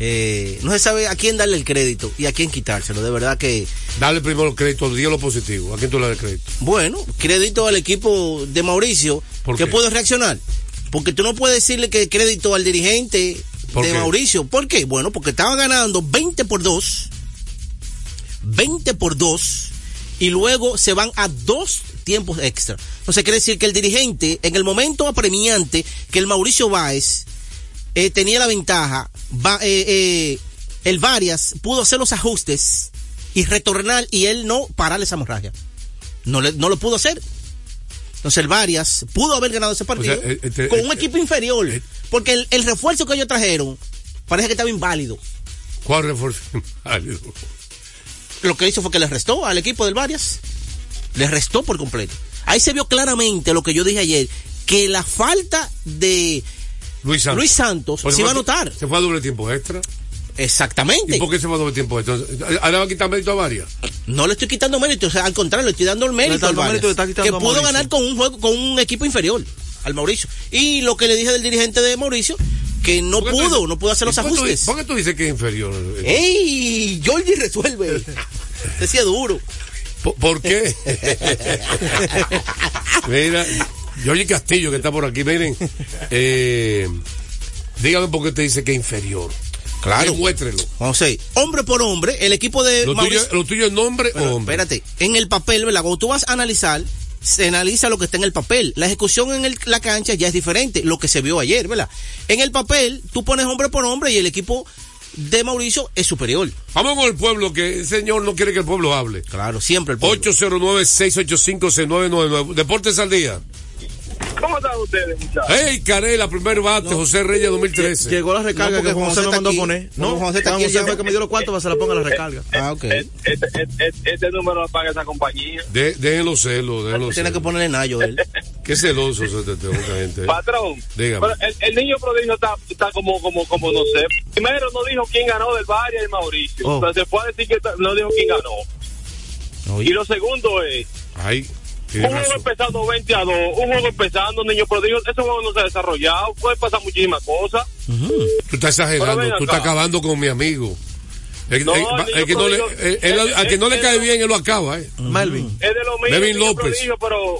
Eh, no se sabe a quién darle el crédito y a quién quitárselo. De verdad que, Dale primero el crédito, diga lo positivo. ¿A quién tú le das el crédito? bueno, crédito al equipo de Mauricio ¿Por que qué? puede reaccionar. Porque tú no puedes decirle que crédito al dirigente ¿Por de qué? Mauricio. ¿Por qué? Bueno, porque estaba ganando 20 por 2. 20 por 2. Y luego se van a dos tiempos extra. Entonces quiere decir que el dirigente, en el momento apremiante que el Mauricio Báez eh, tenía la ventaja, va, eh, eh, el Varias pudo hacer los ajustes y retornar y él no pararle esa hemorragia. No, le- no lo pudo hacer. Entonces el Varias pudo haber ganado ese partido sea, eh, este- con un eh, equipo inferior. porque el, el refuerzo que ellos trajeron parece que estaba inválido. ¿Cuál refuerzo? Válido. Lo que hizo fue que le restó al equipo del Varias. Le restó por completo. Ahí se vio claramente lo que yo dije ayer, que la falta de Luis Santos. Luis Santos Pues se iba a notar. Se fue a doble tiempo extra. Exactamente. ¿Y por qué se fue a doble tiempo extra? Ahora va a quitar mérito a varias. No le estoy quitando mérito, o sea, al contrario, le estoy dando el mérito al Varias, mérito, que a pudo ganar con un juego con un equipo inferior al Mauricio. Y lo que le dije del dirigente de Mauricio, que no ¿Por qué tú pudo, no pudo hacer los ¿Y por qué tú- ajustes. ¿Por qué tú dices que es inferior? ¡Ey! Georgie resuelve. Decía duro. ¿Por, por qué? Mira, Jorge Castillo que está por aquí, miren. Eh, dígame por qué te dice que es inferior. Claro. Demuéstrelo. José, hombre por hombre, el equipo de Lo tuyo, Mauricio- lo tuyo es nombre Pero, o hombre. espérate, en el papel, ¿verdad? Cuando tú vas a analizar, se analiza lo que está en el papel. La ejecución en el- la cancha ya es diferente, lo que se vio ayer, ¿verdad? En el papel, tú pones hombre por hombre y el equipo de Mauricio es superior. Vamos con el pueblo, que el señor no quiere que el pueblo hable. Claro, siempre el pueblo. 809-685-6999. Deportes al día. ¿Cómo están ustedes, muchachos? Hey, Carela, primer bate, José Reyes 2013. Llegó la recarga No, porque que Juan José Juan me mandó a poner. No, Juan José está aquí, José fue que me dio los cuartos para que se la ponga la recarga. Ah, ok. Este, este- este número lo paga esa compañía. De, déjenlo celos, déjenlo Tiene que ponerle nayo él. Qué celoso es este, este, esta gente. Patrón, Dígame. pero el, el niño prodigio está, está como, como, como no sé. Primero no dijo quién ganó del Varia y Mauricio. Oh. Entonces a decir que no dijo quién ganó. Y lo segundo es, Ay, un juego razón. empezando 20 a 2, un juego empezando, niño prodigio, ese juego no se ha desarrollado, puede pasar muchísimas cosas. Tú estás exagerando, tú estás acabando con mi amigo. El, No, el- el no le, el- al que no le cae bien, él lo acaba, ¿eh? Melvin. Es de lo mismo, Melvin López. prodigio, pero...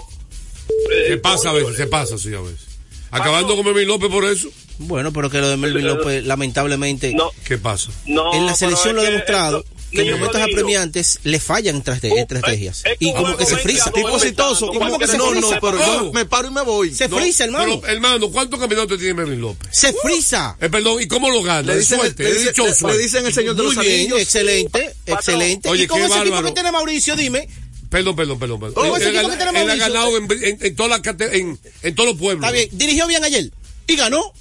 Se eh, pasa a veces, se pasa, sí, a veces. Acabando con Melvin López por eso. Bueno, pero que lo de Melvin López, lamentablemente, No, ¿Qué pasa? no. en la selección lo ha demostrado esto- que en momentos apremiantes le fallan estrate- Uh, estrategias. es- es Y como que se frisa. 20 a Tipo exitoso. ¿Cómo que cualquier no, no, pero yo me paro y me voy. Se No, frisa, hermano. Pero, hermano, ¿cuántos campeonatos tiene Melvin López? Se frisa. Eh, perdón, ¿y cómo lo gana? Le ¿De dicen, suerte? le, ¿Es dicen- dichoso? le- le dicen el señor de Muy los bien, anillos. excelente, excelente. Oye, y con qué ese equipo que tiene Mauricio, dime, Perdón, perdón, perdón. perdón. ¿Cómo Él, ese él equipo ha- que tiene él ha Mauricio? ganado en, en todos los pueblos. está bien, dirigió bien ayer y ganó.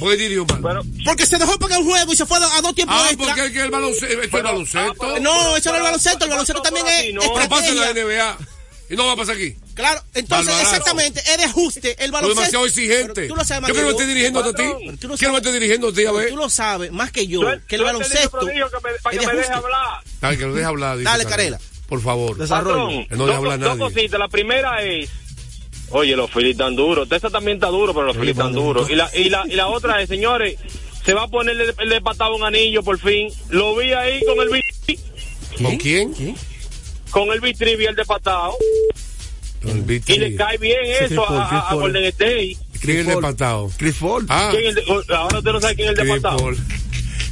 ¿Por qué dirigió mal? Pero, Porque se dejó pagar un juego y se fue a, a dos tiempos ah, extra. porque es que el baloncesto. Esto es baloncesto. ah, No, eso no es el baloncesto, el baloncesto también es no. Pero pasa en la estrategia. NBA. Y no va a pasar aquí. Claro, entonces exactamente, es de ajuste, el baloncesto. demasiado Pero exigente. Tú lo sabes más yo que quiero que yo. me esté dirigiendo a ti. Tú lo Quiero que me sabes. esté dirigiendo a ti, a ver. Tú lo sabes más que yo, que el baloncesto que me- para es que de me deje hablar. Dale, que lo deje hablar. dice Dale, Carela. Por favor. Desarrollo. Patrón, no le dos- habla a dos nadie. cositas. La primera es, oye, los Phillies están duros. Tessa también está duro, pero los Phillies están duros. Y la, y la, y la otra es, señores, se va a poner el, el de patado un anillo por fin. Lo vi ahí con el bitri, ¿Con quién? con el bitri y el de patado. Con el Y le cae bien eso Paul, a, Chris a, a Paul. Golden State. ¿Quién es el de patado? Chris Ford. Ah, ¿Quién el de- ahora usted no sabe quién es el de patado.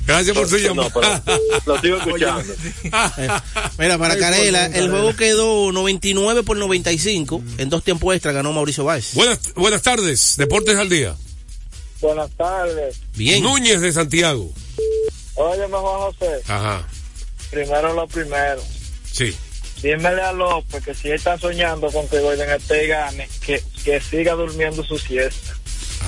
Gracias por su No, llamada. pero lo sigo escuchando. Mira, para Carela, el juego quedó 99 por 95. En dos tiempos extra ganó Mauricio Báez. buenas, buenas tardes. Deportes al día. Buenas tardes. Bien. Núñez de Santiago. Óyeme, Juan José. Ajá. Primero lo primero. Sí. Dímele a López que si él está soñando con que Golden State gane, que, que siga durmiendo su siesta.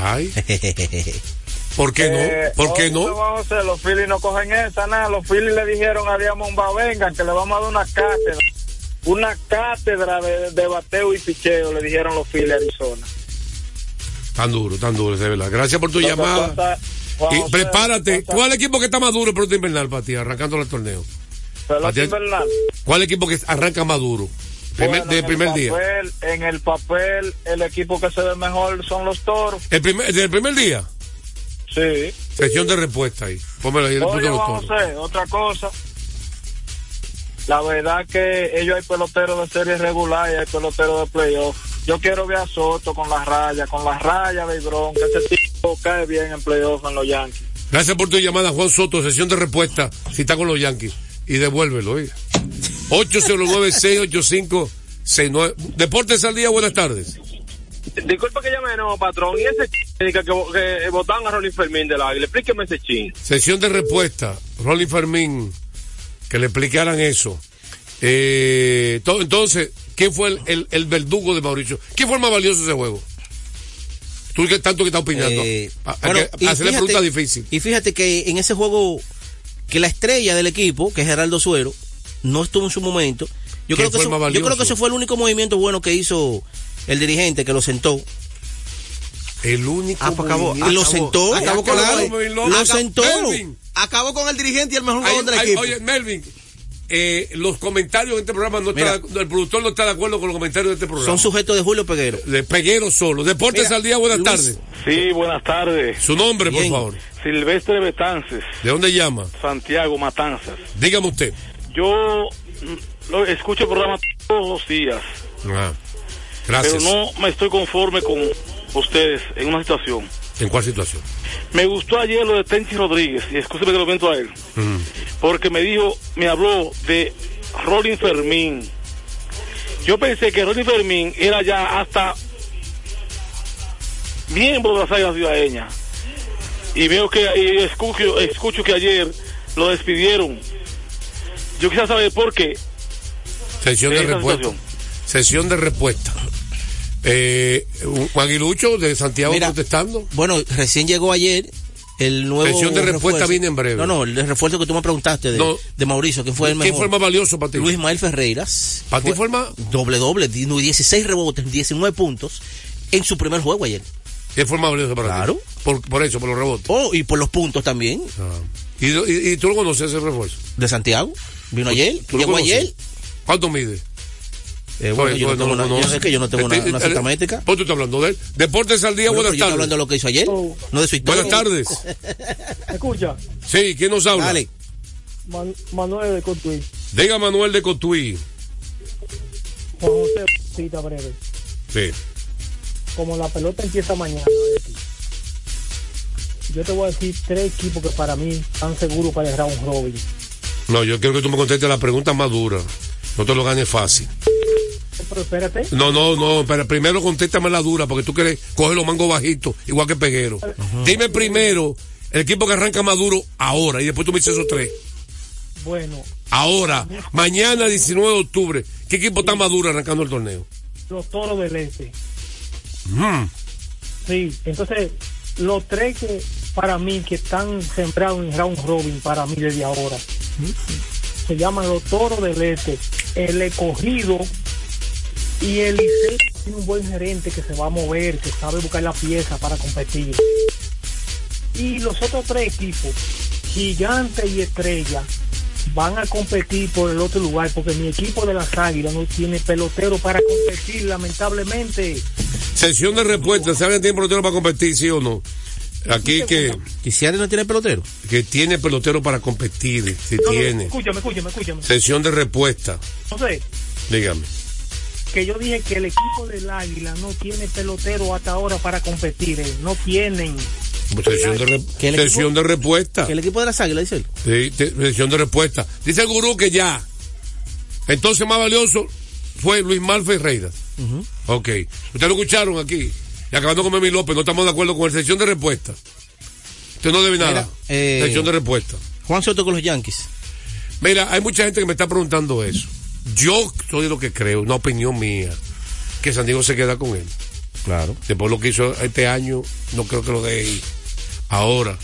Ay. ¿Por qué Eh, no? ¿Por qué no? José, los Phillies no cogen esa, nada. Los Phillies le dijeron a Diamond venga, que le vamos a dar una cátedra. Una cátedra de, de bateo y picheo, le dijeron los Phillies Arizona. Tan duro, tan duro, de verdad. Gracias por tu que llamada. Y prepárate. ¿Cuál equipo que está más duro el invernal para ti, arrancando el torneo? Invernal. ¿Cuál equipo que arranca más duro? Primer- Bueno, del en primer día. En el papel, el equipo que se ve mejor son los toros. El primer, ¿Desde el primer día? Sí. Sesión de respuesta ahí. Póngalo ahí, el punto Oye, de los Juan toros. José, otra cosa. La verdad que ellos hay peloteros de serie regular y hay peloteros de playoff. Yo quiero ver a Soto con las rayas, con las rayas de Bron, que ese tipo cae bien en playoff en los Yankees. Gracias por tu llamada, Juan Soto. Sesión de respuesta. Si está con los Yankees. Y devuélvelo, oiga. 809-685-69. Deportes al día, buenas tardes. Disculpa que llame nuevo, patrón. ¿Y ese que, que, que votaron a Rolling Fermín del Águila? Explíqueme ese chin. Sesión de respuesta. Rolly Fermín. Que le explicaran eso. Eh, to- entonces, ¿quién fue el, el- el verdugo de Mauricio? ¿Quién fue el más valioso ese juego? Tú que tanto que estás opinando. Eh, Ah, bueno, hacerle fíjate- pregunta difícil. Y fíjate que en ese juego, que la estrella del equipo, que es Geraldo Suero, no estuvo en su momento. Yo ¿Quién creo, que eso, yo creo que ese fue el único movimiento bueno que hizo el dirigente, que lo sentó. El único. Ah, pues acabó. Y lo acabó- sentó. Acabó con Claro, lo acabó- sentó. Melvin. Acabó con el dirigente y el mejor jugador del equipo. Oye, Melvin, eh, los comentarios de este programa no Mira. está, el productor no está de acuerdo con los comentarios de este programa. Son sujetos de Julio Peguero. de Peguero solo. Deportes Mira, al día, buenas tardes. Sí, buenas tardes. Su nombre, Bien. por favor. Silvestre Betances, ¿De dónde llama? Santiago Matanzas. Dígame usted. Yo mm, lo escucho el programa todos los días, Ah, gracias. pero no me estoy conforme con ustedes en una situación. ¿En cuál situación? Me gustó ayer lo de Tenchi Rodríguez, y escúcheme que lo comento a él, Mm. porque me dijo, me habló de Rolling Fermín. Yo pensé que Rolling Fermín era ya hasta miembro de las águilas ciudadeñas. Y veo que, y escucho, escucho que ayer lo despidieron. Yo quisiera saber por qué. Sesión de Esa respuesta. Sesión de respuesta. Eh, Juan Aguilucho de Santiago Mira, protestando. Bueno, recién llegó ayer el nuevo. Sesión de respuesta refuerzo. viene en breve. No, no, el refuerzo que tú me preguntaste de, No. de Mauricio, ¿quién fue el ¿Quién mejor? fue el más valioso para ti? Luis Mael Ferreiras. ¿Para ti fue el más? Doble, doble, di- 16 rebotes, 19 puntos en su primer juego ayer. ¿Quién fue el más valioso para Claro. ti? Por, por eso, por los rebotes. Oh, y por los puntos también, Ah. ¿Y, y, y tú lo conoces ese refuerzo? de Santiago. Vino ayer, ¿Tú lo llegó ayer. ¿Cuánto mide? Eh, bueno, Oye, yo no pues, tengo lo una, yo sé que yo no tengo una, Este, una eh, cita métrica. ¿Por tú estás hablando de él? Deportes al día, Bueno, buenas yo estoy tardes. hablando de lo que hizo ayer, no de su historia. Buenas tardes. Escucha, Sí, ¿quién nos habla? Dale. Man- Manuel de Cotuí, Diga Manuel de Cotuí. Juan José, cita breve. Sí. Como la pelota empieza mañana, yo te voy a decir tres equipos que para mí están seguros para el round robin. No, yo quiero que tú me contestes la pregunta más dura. No te lo ganes fácil. Pero espérate, No, no, no, pero primero contéstame la dura, porque tú quieres coger los mangos bajitos, igual que Peguero. Dime primero el equipo que arranca más duro ahora, y después tú me dices esos tres. bueno, Ahora, mañana 19 de octubre, ¿qué equipo está más duro arrancando el torneo? los toros del este. Mm. Sí, entonces los tres que para mí que están sembrados en round robin para mí desde ahora se llaman los toros del este, el escogido y el Licey tiene un buen gerente que se va a mover, que sabe buscar la pieza para competir. Y los otros tres equipos, Gigante y Estrella, van a competir por el otro lugar porque mi equipo de las Águilas no tiene pelotero para competir lamentablemente. Sesión de respuesta, ¿saben tiene pelotero para competir, sí o no? Aquí que, ¿Y si no tiene pelotero? que tiene pelotero para competir, si No, no, tiene. Escúchame, escúchame, escúchame. Sesión de respuesta, Entonces, dígame. que yo dije que el equipo del Águila no tiene pelotero hasta ahora para competir. eh, No tienen. Sesión de, re- ¿Que el sesión de respuesta. Que el equipo de las águilas, dice él. Sí, sesión de respuesta. Dice el gurú que ya. Entonces más valioso fue Luis Mal Ferreiras. Ok. Ustedes lo escucharon aquí. Y acabando con Memi López, no estamos de acuerdo con la sesión de respuesta. Usted no debe nada. eh, Sesión de respuesta. Juan Soto con los Yankees. Mira, hay mucha gente que me está preguntando eso. Yo soy lo que creo, una opinión mía, que San Diego se queda con él. Claro. Después de lo que hizo este año, no creo que lo deje ir. Ahora,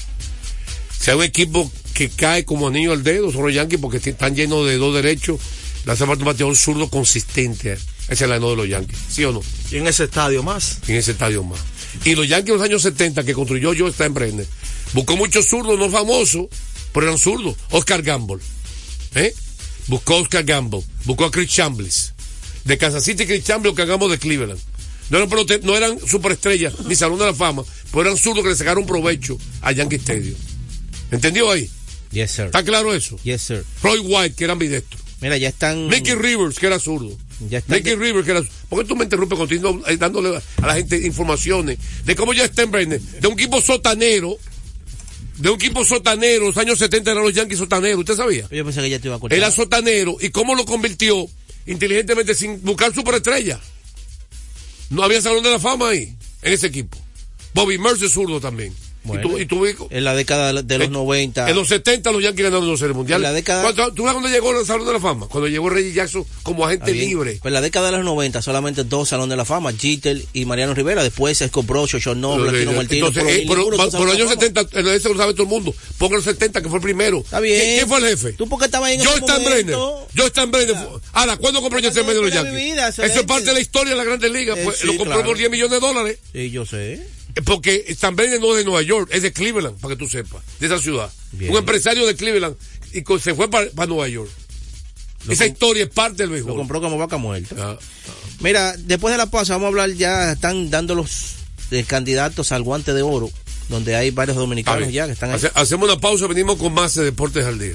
si hay un equipo que cae como anillo al dedo, son los Yankees porque están llenos de dos derechos. Le hace falta un bateador zurdo consistente. Ese es la no de los Yankees, ¿sí o no? Y en ese estadio más. En ese estadio más. Y los Yankees en los años 70 que construyó yo está en Brenner. Buscó muchos zurdos, no famosos, pero eran zurdos. Oscar Gamble. ¿Eh? Buscó a Oscar Gamble. Buscó a Chris Chambliss. de Kansas City, Chris Chambliss, lo que hagamos de Cleveland. No eran, pelote- no eran superestrellas ni salón de la fama, pero eran zurdos que le sacaron provecho a Yankee Stadium. ¿Entendió ahí? Yes, sir. ¿Está claro eso? Yes, sir. Roy White, que era ambidestro. Mira, ya están. Mickey Rivers, que era zurdo. Ya que era ¿Por qué tú me interrumpes continuo eh, dándole a la gente informaciones de cómo ya está en Brenner? De un equipo sotanero, de un equipo sotanero, los años 70 eran los Yankees sotaneros, ¿usted sabía? Yo pensé que ya te iba a contar. Era sotanero y cómo lo convirtió inteligentemente sin buscar superestrella. No había salón de la fama ahí, en ese equipo. Bobby Mercer zurdo también. Bueno, y tú, y tú- en la década de los en- 90. En los 70 los Yankees ganaron dos series mundiales. En la década- ¿Cuándo- ¿Tú sabes cuándo llegó el Salón de la Fama? Cuando llegó Reggie Jackson como agente bien. libre. Pues en la década de los 90 solamente dos Salón de la Fama, Jeter y Mariano Rivera. Después se compró Sean Noble, Latino Martínez. Entonces, pero eh, pero, por Salón los años Fama. 70, en ese lo sabe todo el mundo. Ponga los 70, que fue el primero. Está bien. ¿Quién, quién fue el jefe? Tú porque estabas ahí en Yo está en Brenner. Yo está en Brenner. Ahora, ¿cuándo compró yo ese medio de los Yankees? Eso es parte de la historia de la Grandes Ligas. Eh, pues, sí, lo compró por 10 millones de dólares. Sí, yo sé. Porque Stan Brenner no es de Nueva York, es de Cleveland, para que tú sepas, de esa ciudad. Bien. Un empresario de Cleveland y se fue para, Nueva York. esa historia es parte del Lo béisbol. compró como vaca muerta. Ah, Mira, después de la pausa vamos a hablar ya, están dando los eh, candidatos al guante de oro, donde hay varios dominicanos ya que están ahí. Hace- hacemos una pausa, venimos con más de Deportes al Día.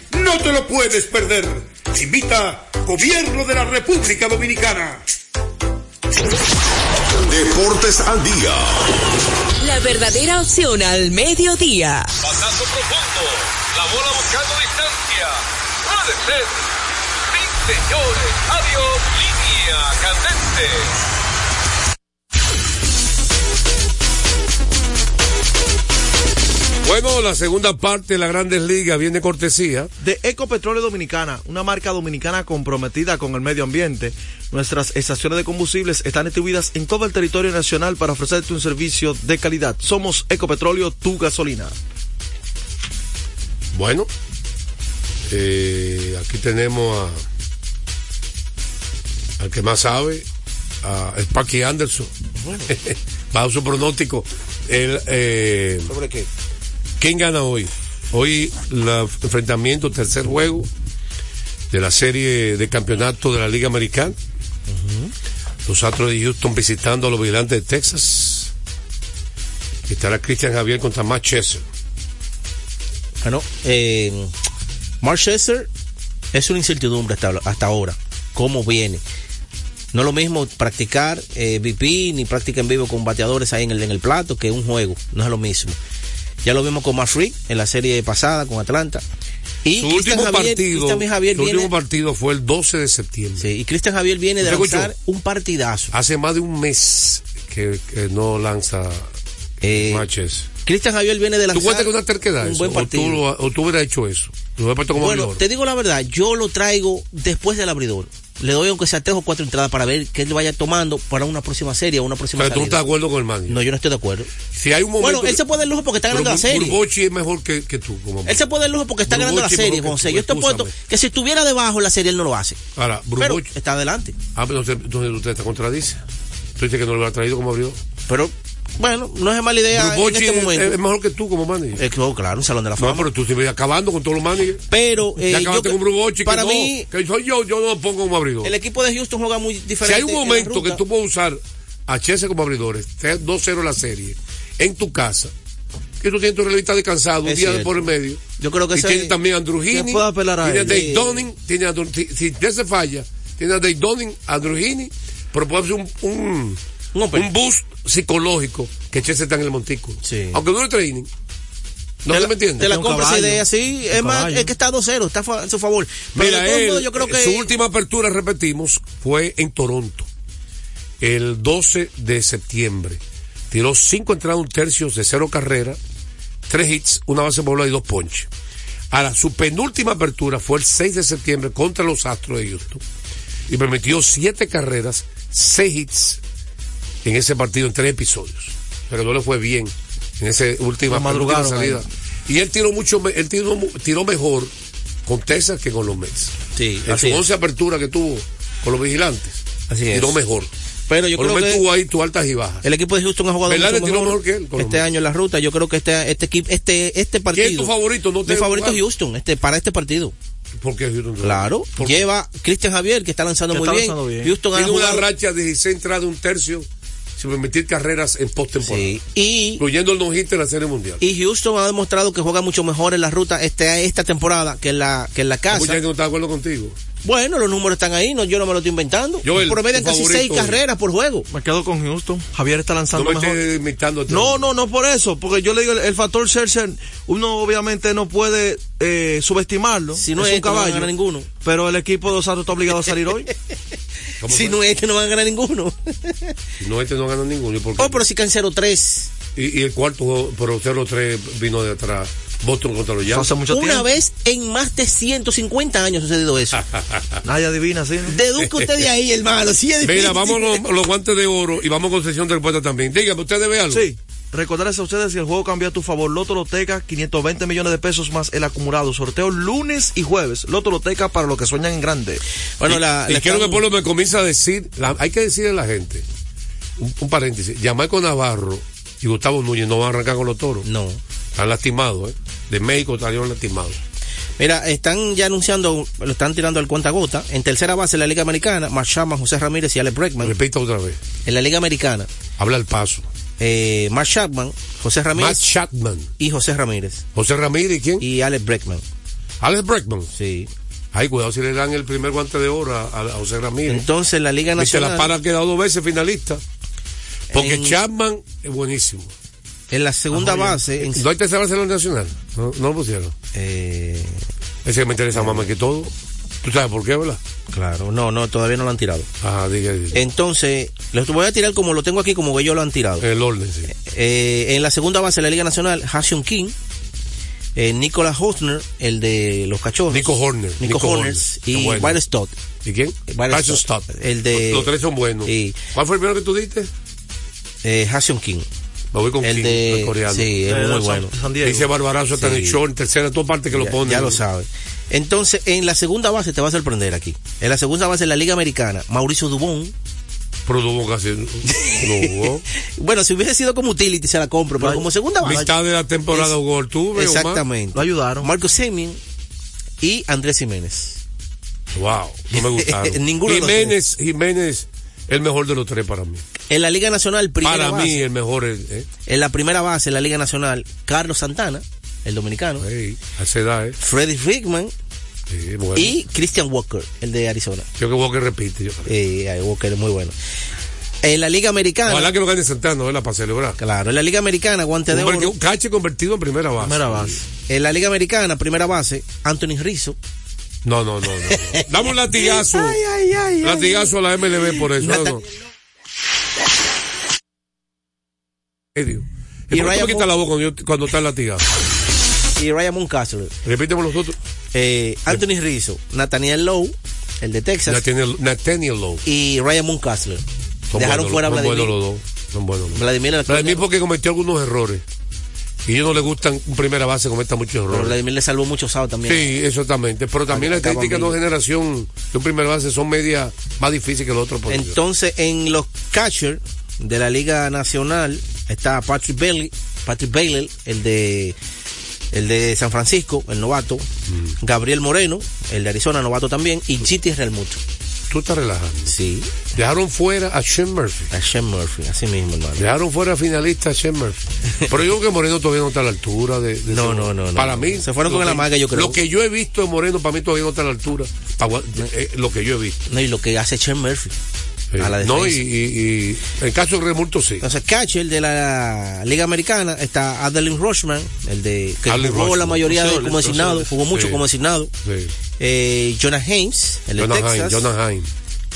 No te lo puedes perder. Invita Gobierno de la República Dominicana. Deportes al día. La verdadera opción al mediodía. Batazo profundo. La bola buscando distancia. Puede ser. Sí, señores. Adiós. Línea candente. Bueno, la segunda parte de la Grandes Ligas viene cortesía. de Ecopetróleo Dominicana, una marca dominicana comprometida con el medio ambiente. Nuestras estaciones de combustibles están distribuidas en todo el territorio nacional para ofrecerte un servicio de calidad. Somos Ecopetróleo, tu gasolina. Bueno, eh, aquí tenemos a, al que más sabe, a Sparky Anderson. Bajo su pronóstico. El, eh, ¿Sobre qué? ¿Quién gana hoy? Hoy el enfrentamiento, tercer juego de la serie de campeonato de la Liga Americana. Los Astros de Houston visitando a los vigilantes de Texas. Estará Christian Javier contra Matt Chester. Bueno, eh, Mark Scherzer es una incertidumbre hasta, hasta ahora. ¿Cómo viene? No es lo mismo practicar eh, VP ni práctica en vivo con bateadores ahí en el, en el plato que un juego. No es lo mismo. Ya lo vimos con Frick en la serie pasada con Atlanta. Y Su último Javier- partido, Javier su viene, último partido fue el 12 de septiembre. sí, y Cristian Javier viene de ¿Usted escuchó? lanzar un partidazo. Hace más de un mes que, que no lanza Eh, matches. Cristian Javier viene de ¿Tú lanzar cuentas con una terquedad un eso? buen ¿O partido. tú, lo- o tú hubieras hecho eso? Como Bueno, abridor. te digo la verdad, yo lo traigo después del abridor. Le doy aunque sea tres o cuatro entradas para ver qué le vaya tomando para una próxima serie o una próxima Pero tú no estás de acuerdo con el manager. No, yo no estoy de acuerdo. Si hay un momento. Bueno, él se puede dar el lujo porque está ganando la serie. Burbochi es mejor que, que tú. Como Él se puede dar el lujo porque está ganando la serie, José. Yo estoy puesto que si estuviera debajo la serie él no lo hace. Ahora, Pero Burbochi. está adelante. Ah, pero entonces, usted está contradice. Tú dices que no lo hubiera traído como abridor. Pero, bueno, no es mala idea en este es, momento. es mejor que tú como manager. Eh, claro, claro, un salón de la no, fama. pero tú sigues acabando con todos los managers. Pero, eh, ya acabaste yo- con Burbochi. para que no, mí, que soy yo, yo no lo pongo como abridor. el equipo de Houston juega muy diferente. Si hay un momento que tú puedes usar a Chelsea como abridores, estés 2-0 la serie, en tu casa, que tú tienes tu relevista descansado, un Es día cierto. por el medio. Yo creo que y tienes también a Andrew ¿Quién Heaney, puede apelar a tiene a? Dave. Donning, tiene a, si, si se falla, tiene a Dave Donning, a Heaney, pero puede ser un, un, Un open. un boost psicológico que Chelsea está en el montículo. Sí. Aunque dure training. ¿No te se la, me entiende? te la Un compro esa caballo. idea, sí. Es más, es que está a 2-0, está a su favor. Pero Mira, de él, modos, yo creo que. su última apertura, repetimos, fue en Toronto, el 12 de septiembre. Tiró cinco entradas, un tercio de cero carrera, tres hits, una base por bola y dos ponches. Ahora, su penúltima apertura fue el 6 de septiembre contra los Astros de Houston y permitió siete carreras, seis hits en ese partido en tres episodios. Pero no le fue bien en esa última, penúltima salida. Y él tiró mucho, él tiró, tiró mejor con Texas que con los Mets. Sí, En así su es. 11 apertura que tuvo con los vigilantes. Así es. Tiró mejor. Pero yo Por lo creo menos que tuvo ahí tus altas y bajas. el equipo de Houston ha jugado ¿Verdad mucho mejor mejor que él? Este año en la ruta. Yo creo que este este equipo este este partido ¿Quién es tu favorito? No te Mi favorito es. Houston, este para este partido. ¿Por qué Houston? Claro, ¿Por lleva Cristian Javier que está lanzando Que muy está bien. lanzando bien. Houston ha Tiene una jugado racha de 16 entradas de un tercio permitir carreras en postemporada. Sí. y Incluyendo el no-hit en la Serie Mundial. y Houston ha demostrado que juega mucho mejor en la ruta este esta temporada que en la que en la Mucha casa. gente no está de acuerdo contigo. Bueno, los números están ahí, no yo no me lo estoy inventando. Joel, Promedian casi seis carreras por juego. Me quedo con Houston. Javier está No lanzando me mejor. imitando. ti. No, no, no por eso, porque yo le digo el, el factor Scherzer, uno obviamente no puede eh, subestimarlo. Si no es es un este, no caballo, ganar ninguno. pero el equipo de los Santos está obligado a salir hoy. ¿Cómo Si fue? no es este no van a ganar ninguno. Si no, este no gana ninguno. ¿Y, por qué? Oh, pero si can 0-3. y, y el cuarto juego, pero 0-3 vino de atrás. Boston contra los Yankees. hace mucho Una tiempo. vez en más de 150 años ha sucedido eso. Nadie adivina, ¿sí? ¿no? Deduzca usted de ahí, hermano. Sí, es Mira, vamos los, los guantes de oro y vamos con sesión de respuesta también. Dígame, ¿usted debe algo? Sí. Recordarles a ustedes que el juego cambió a tu favor. Loto Loteca, 520 millones de pesos más el acumulado. Sorteo lunes y jueves. Loto Loteca para los que sueñan en grande. Bueno, la, y la quiero que están- Polo me comience a decir, la- hay que decirle a la gente, un, un paréntesis, Jamaico Navarro y Gustavo Núñez no van a arrancar con los toros. No. Están lastimados, ¿eh? De México salieron lastimados. Mira, están ya anunciando, lo están tirando al cuenta gota. En tercera base en la Liga Americana, Marshama, José Ramírez y Alex Breckman. Repita otra vez. En la Liga Americana, Habla al paso. eh, Mark Chapman, José Matt Ramírez Chapman. y José Ramírez. José Ramírez, ¿y quién? Y Alex Breckman. Alex Breckman. Sí. Ay, cuidado si le dan el primer guante de oro a, a José Ramírez. Entonces, la Liga Viste, la Nacional, para ha quedado dos veces finalista. Porque En- Chapman es buenísimo. En la segunda base, en- ¿No hay tercera base en la nacional? No, no lo pusieron. eh, Ese que me interesa más que todo. ¿Tú sabes por qué, verdad? claro, no, no, todavía no lo han tirado. Ah, diga, diga. Entonces, les voy a tirar como lo tengo aquí, como que ellos lo han tirado. El orden, sí. Eh, en la segunda base de la Liga Nacional, Hassion King, eh, Nicolas Hosner, el de los cachorros. Nico Horner. Nico, Nico Horners Horner. y bueno. Stott. ¿Y quién? Tyson Stott. El de- Los, los tres son buenos. ¿Cuál fue el primero que tú diste? Eh, Hassion King. Me voy con El King, de- el coreano. sí, es Eh, muy San- bueno. San Diego. Dice Barbarazo está en el en tercera, en toda parte que lo Ya- pone. Ya, lo sabe. Entonces, en la segunda base te va a sorprender aquí. En la segunda base de la Liga Americana, Mauricio Dubón. Produjo casi. No. Bueno, si hubiese sido como utility se la compro, pero como segunda base. Mitad de la temporada jugó Altuve, o más. Exactamente. Lo ayudaron. Marco Semien y Andrés Jiménez. Wow, no me gustaron. Ninguno de los Jiménez, Jiménez, el mejor de los tres para mí. En la Liga Nacional, primera para base. mí, el mejor es. ¿eh? En la primera base en la Liga Nacional, Carlos Santana, el dominicano. Ey, a esa edad, ¿eh? Freddy Rickman Sí, bueno. y Christian Walker, el de Arizona. Yo que Walker repite, yo creo. Eh, Walker es muy bueno. En la Liga Americana. Ojalá que lo gane Santana, ¿verdad? Para celebrar. Claro, en la Liga Americana, guante de oro. un cache convertido en primera base. Primera base. En la Liga Americana, primera base, Anthony Rizzo. No, no, no, no. Dame un latigazo. Ay, ay, ay, latigazo a la MLB por eso. No, no. Y ¿Y por qué me quita la voz cuando, yo- cuando está el latigazo? Y Ryan Mooncastle. Repíteme los otros. Eh, Anthony Rizzo, Nathaniel Lowe, el de Texas. Nathaniel, Nathaniel Lowe. y Ryan Mooncastle. Son Dejaron buenos, fuera a son Vladimir. buenos los dos. Son buenos los dos. Vladimir, Vladimir porque cometió algunos errores. Y ellos no le gustan un primera base cometa muchos pero errores. Vladimir le salvó muchos sábados también. Sí, exactamente. Pero también las críticas de una generación de un primera base son media más difíciles que los otros. Entonces, en los catchers de la Liga Nacional está Patrick Bailey, Patrick Bailey, el de el de San Francisco, el novato, Mm. Gabriel Moreno, el de Arizona, novato también, y GT Realmuto. Tú estás relajando. Sí, Dejaron fuera a Sean Murphy. a Shem Murphy, así mismo, hermano. Dejaron fuera finalista a Sean Murphy. Pero yo creo que Moreno todavía no está a la altura de. de No, no, no, no. Para mí. Se fueron con la maga, yo creo. Lo que yo he visto de Moreno, para mí todavía no está a la altura. Eh, lo que yo he visto. No, y lo que hace Shem Murphy. Sí. A la no, y, y, y en caso de Remulto sí. Entonces, catcher de la Liga Americana está Adeline Rushman, el de que Adeline jugó la Rushman. mayoría de, como designado, jugó mucho Sí. como designado. Eh, Jonah Haynes, el de Jonah Texas. Heim, Jonah Heim.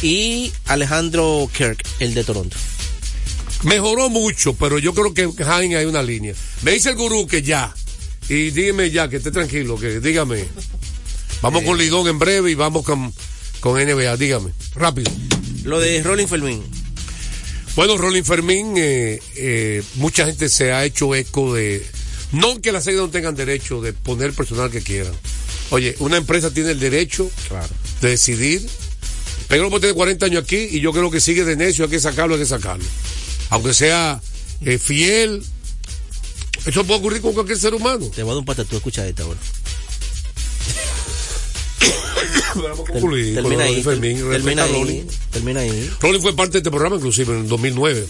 y Alejandro Kirk, el de Toronto. Mejoró mucho, pero yo creo que Heim hay una línea. Me dice el gurú que ya, Y dígame ya, que esté tranquilo, que dígame. Vamos con Lidón en breve y vamos con, con NBA, dígame, rápido. Lo de Rolling Fermín. Bueno, Rolling Fermín, eh, eh, mucha gente se ha hecho eco de. No que las águilas no tengan derecho de poner personal que quieran. Oye, una empresa tiene el derecho de decidir. Pedro puede tener 40 años aquí y yo creo que sigue de necio, hay que sacarlo, hay que sacarlo. Aunque sea eh, fiel. Eso puede ocurrir con cualquier ser humano. Te voy a dar un patatú, escucha esta ahora. concluir con termina ahí, Fermín, termina ahí, Rolling. termina ahí. Rolling fue parte de este programa, inclusive en el 2009.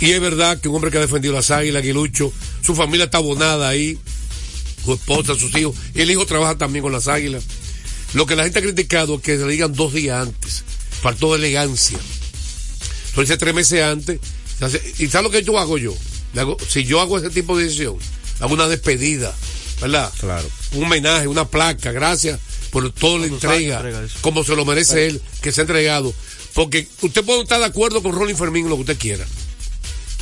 Y es verdad que un hombre que ha defendido las águilas, Aguilucho, su familia está abonada ahí, su esposa, sus hijos, y el hijo trabaja también con las águilas. Lo que la gente ha criticado es que se le digan dos días antes, faltó de elegancia. Entonces, tres meses antes, ¿y sabes lo que yo hago yo? Hago- si yo hago ese tipo de decisión, hago una despedida, ¿verdad? Claro. Un homenaje, una placa, gracias por todo la entrega, como se lo merece él, que se ha entregado. Porque usted puede estar de acuerdo con Rolling Fermín lo que usted quiera.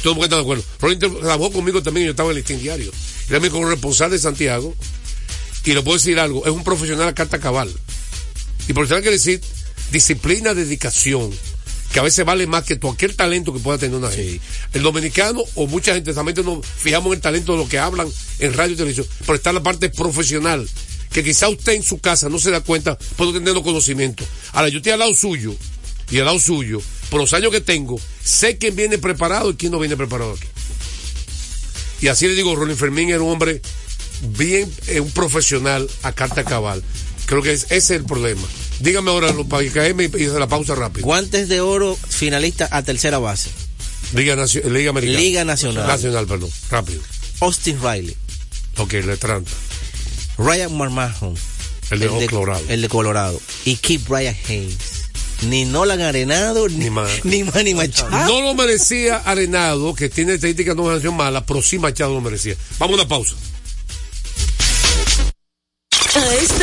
Todo el mundo está de acuerdo. Rolling tra- trabajó conmigo también, yo estaba en el listín diario. Era mi corresponsal de Santiago. Y le puedo decir algo, es un profesional a carta cabal. Y profesional quiere decir disciplina, dedicación, que a veces vale más que cualquier talento que pueda tener una gente. El dominicano o mucha gente solamente nos fijamos en el talento de lo que hablan en radio y televisión, pero está la parte profesional, que quizá usted en su casa no se da cuenta por no tener los conocimientos. Ahora, yo estoy al lado suyo y al lado suyo, por los años que tengo, sé quién viene preparado y quién no viene preparado aquí. Y así le digo, Rolín Fermín era un hombre bien, eh, un profesional a carta cabal. Creo que es- ese es el problema. Dígame ahora, lo- para caerme y y hacer la pausa rápido. Guantes de oro finalista a tercera base. Liga, Nacio- Liga Americana. Liga Nacional. Nacional, perdón. Rápido. Austin Riley. Ok, le tranta. Ryan McMahon. El de Colorado. El de Colorado. Y Keith Brian Hayes. Ni Nolan Arenado, ni, Ni más. ni Manny Machado. No lo merecía Arenado, que tiene estadísticas no nación mala, pero sí Machado lo merecía. Vamos a una pausa.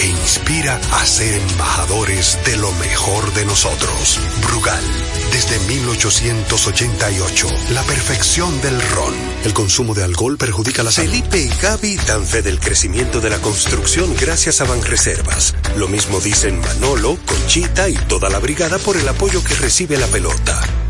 e inspira a ser embajadores de lo mejor de nosotros. Brugal, desde 1888, la perfección del ron. El consumo de alcohol perjudica la salud. Felipe y Gaby dan fe del crecimiento de la construcción gracias a Banreservas. Lo mismo dicen Manolo, Conchita y toda la brigada por el apoyo que recibe la pelota.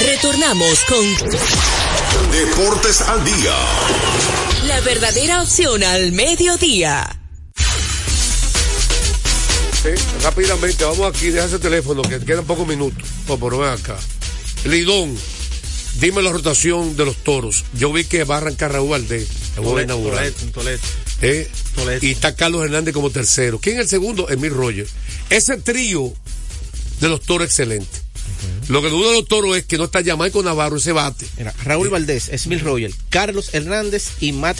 Retornamos con Deportes al día. la verdadera opción al mediodía. Sí, rápidamente, vamos aquí, deja ese teléfono, que quedan pocos minutos. Pero ven acá. Lidón, dime la rotación de los toros. Yo vi que va a arrancar Raúl Valdés, el juego inaugural. ¿Eh? Y está Carlos Hernández como tercero. ¿Quién es el segundo? Emil Roger. Ese trío de los toros excelente. Lo que dudo de los toros es que no está Jamaico Navarro ese bate. Era Raúl Valdés, Smith Royal, Carlos Hernández y Matt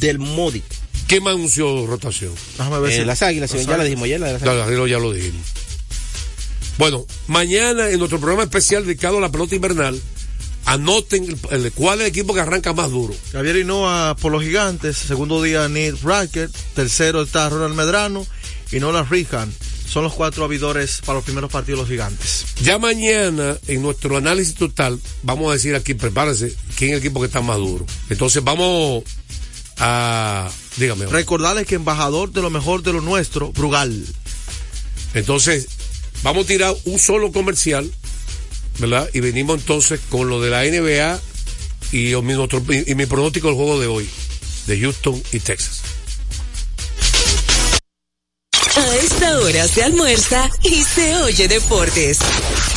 Del Modi. ¿Quién más anunció rotación? Eh, las águilas, ya la dijimos ayer. La de las Ya, águilas. ya, ya lo dijimos. Bueno, mañana en nuestro programa especial dedicado a la pelota invernal, anoten el, el- cuál es el equipo que arranca más duro. Javier Hinoa por los gigantes, segundo día Neil Racket, tercero está Ronald Medrano y Nolan Rihan. Son los cuatro abidores para los primeros partidos de los gigantes. Ya mañana, en nuestro análisis total, vamos a decir aquí, prepárense, quién es el equipo que está más duro. Entonces vamos a... Dígame. Recordarles que embajador de lo mejor de lo nuestro, Brugal. Entonces, vamos a tirar un solo comercial, ¿verdad? Y venimos entonces con lo de la NBA y, o mi, otro- y- y mi pronóstico del juego de hoy. de Houston y Texas. A esta hora se almuerza y se oye deportes.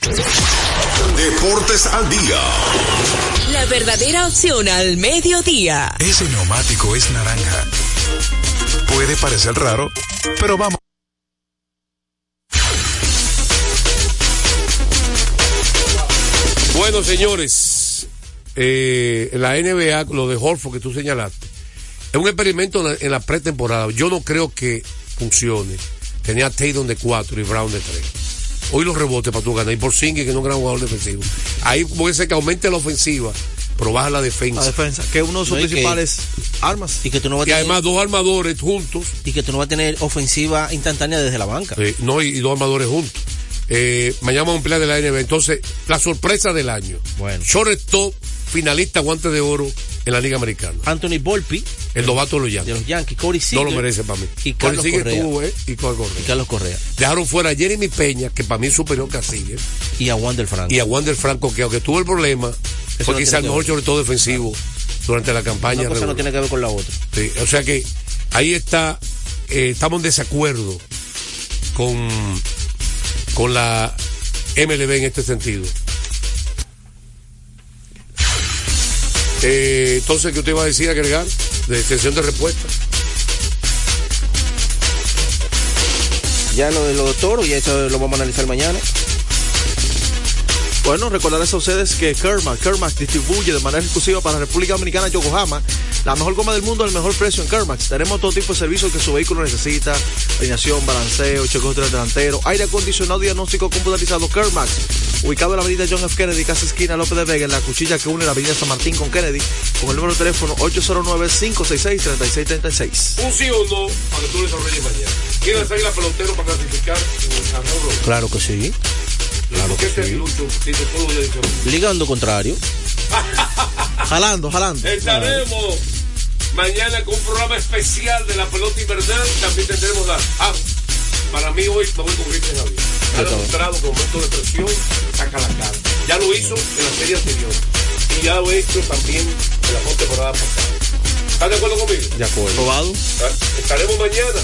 Deportes al día. La verdadera opción al mediodía. Ese neumático es naranja. Puede parecer raro, pero vamos. Bueno, señores, eh, la NBA, lo de Horford que tú señalaste, es un experimento en la, pretemporada. Yo no creo que funcione. Tenía Tatum de 4 y Brown de 3. Hoy los rebotes para tu ganar. Y por Singy, que no es un gran jugador defensivo. Ahí puede ser que aumente la ofensiva, pero baja la defensa. La defensa, que es uno de sus No, y que- principales armas. Y que tú no vas a Y tener, además dos armadores juntos. y que tú no vas a tener ofensiva instantánea desde la banca. No, y, y dos armadores juntos. Eh, mañana vamos a emplear de la NBA. Entonces, la sorpresa del año. Bueno. Shortstop, finalista guante de oro en la Liga Americana. Anthony Volpi, El novato de los de Yankees. los Yankees, Corey No lo merece para mí. y Corey Carlos Correa. estuvo, eh, y Correa. y Carlos Correa. Dejaron fuera a Jeremy Peña, que para mí es superior que a Seager, Y a Wander Franco. y a Wander Franco, que aunque tuvo el problema, Eso fue no quizá tiene el mejor sobre todo defensivo durante la campaña. Una cosa no tiene que ver con la otra. Sí, o sea que ahí está, eh, estamos en desacuerdo con, con la MLB en este sentido. Eh, entonces, ¿qué usted iba a decir, agregar? De extensión de respuesta. Ya lo de los toros, y eso lo vamos a analizar mañana. Bueno, recordarles a ustedes que Kermac, Kermac distribuye de manera exclusiva para la República Dominicana Yokohama la mejor goma del mundo al mejor precio en Kermax. Tenemos todo tipo de servicios que su vehículo necesita, alineación, balanceo, chequeo delantero, aire acondicionado, diagnóstico computarizado Kermax. Ubicado en la avenida John F. Kennedy, casa esquina López de Vega, en la cuchilla que une la avenida San Martín con Kennedy, con el número de teléfono 809-566-3636. Un sí o no para que tú desarrolles mañana. ¿Quieres salir la pelotero para clasificar en el? Claro que sí. Claro que sí. Ligando contrario. jalando, jalando. Estaremos mañana con un programa especial de la pelota invernal. También tendremos la. Ah, para mí hoy me voy con Cristian Javier. Ha demostrado que en momento de presión saca la cara. Ya lo hizo en la serie anterior. Y ya lo ha hecho también en la temporada pasada. ¿Estás de acuerdo conmigo? De acuerdo. Probado. Estaremos mañana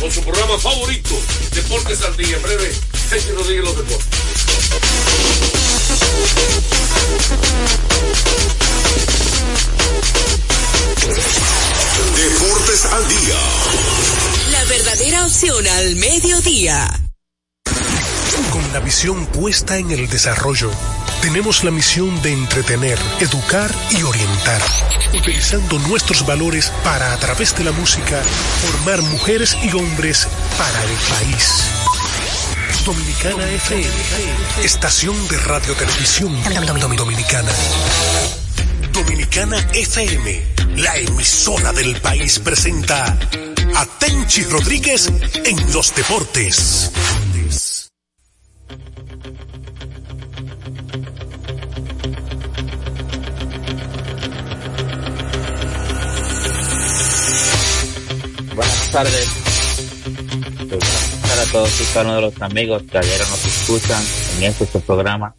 con su programa favorito, Deportes al Día. En breve, Ceci Rodríguez los deportes. Deportes al día. La verdadera opción al mediodía. Con la visión puesta en el desarrollo, tenemos la misión de entretener, educar y orientar, utilizando nuestros valores para, a través de la música, formar mujeres y hombres para el país. Dominicana FM, estación de radio televisión dominicana. Dominicana FM, la emisora del país presenta a Tenchi Rodríguez en los deportes. Buenas tardes. Todos y cada uno de los amigos que ayer nos escuchan en este programa.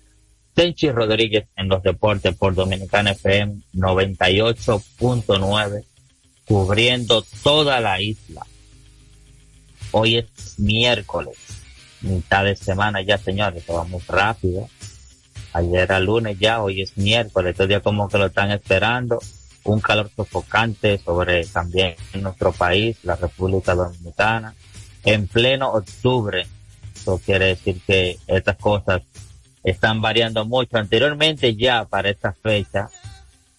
Tenchi Rodríguez en los deportes por Dominicana FM 98.9, cubriendo toda la isla. Hoy es miércoles, mitad de semana ya, señores, se va muy rápido. Ayer era lunes ya, hoy es miércoles, estos días como que lo están esperando. Un calor sofocante sobre también en nuestro país, la República Dominicana, en pleno octubre. Eso quiere decir que estas cosas están variando mucho. Anteriormente ya para esta fecha,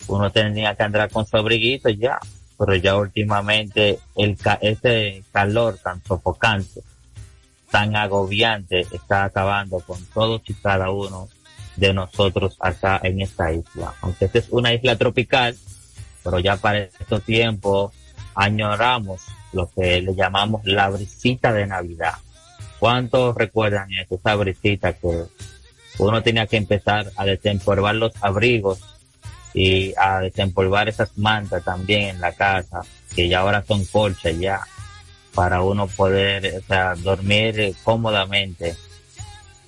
uno tenía que andar con su ya, pero ya últimamente el ca este calor tan sofocante, tan agobiante, está acabando con todos y cada uno de nosotros acá en esta isla. Aunque esta es una isla tropical, pero ya para estos tiempos añoramos lo que le llamamos la brisita de Navidad. ¿Cuántos recuerdan? Esa brisita que uno tenía que empezar a desempolvar los abrigos y a desempolvar esas mantas también en la casa, que ya ahora son colchas ya, para uno poder o sea, dormir cómodamente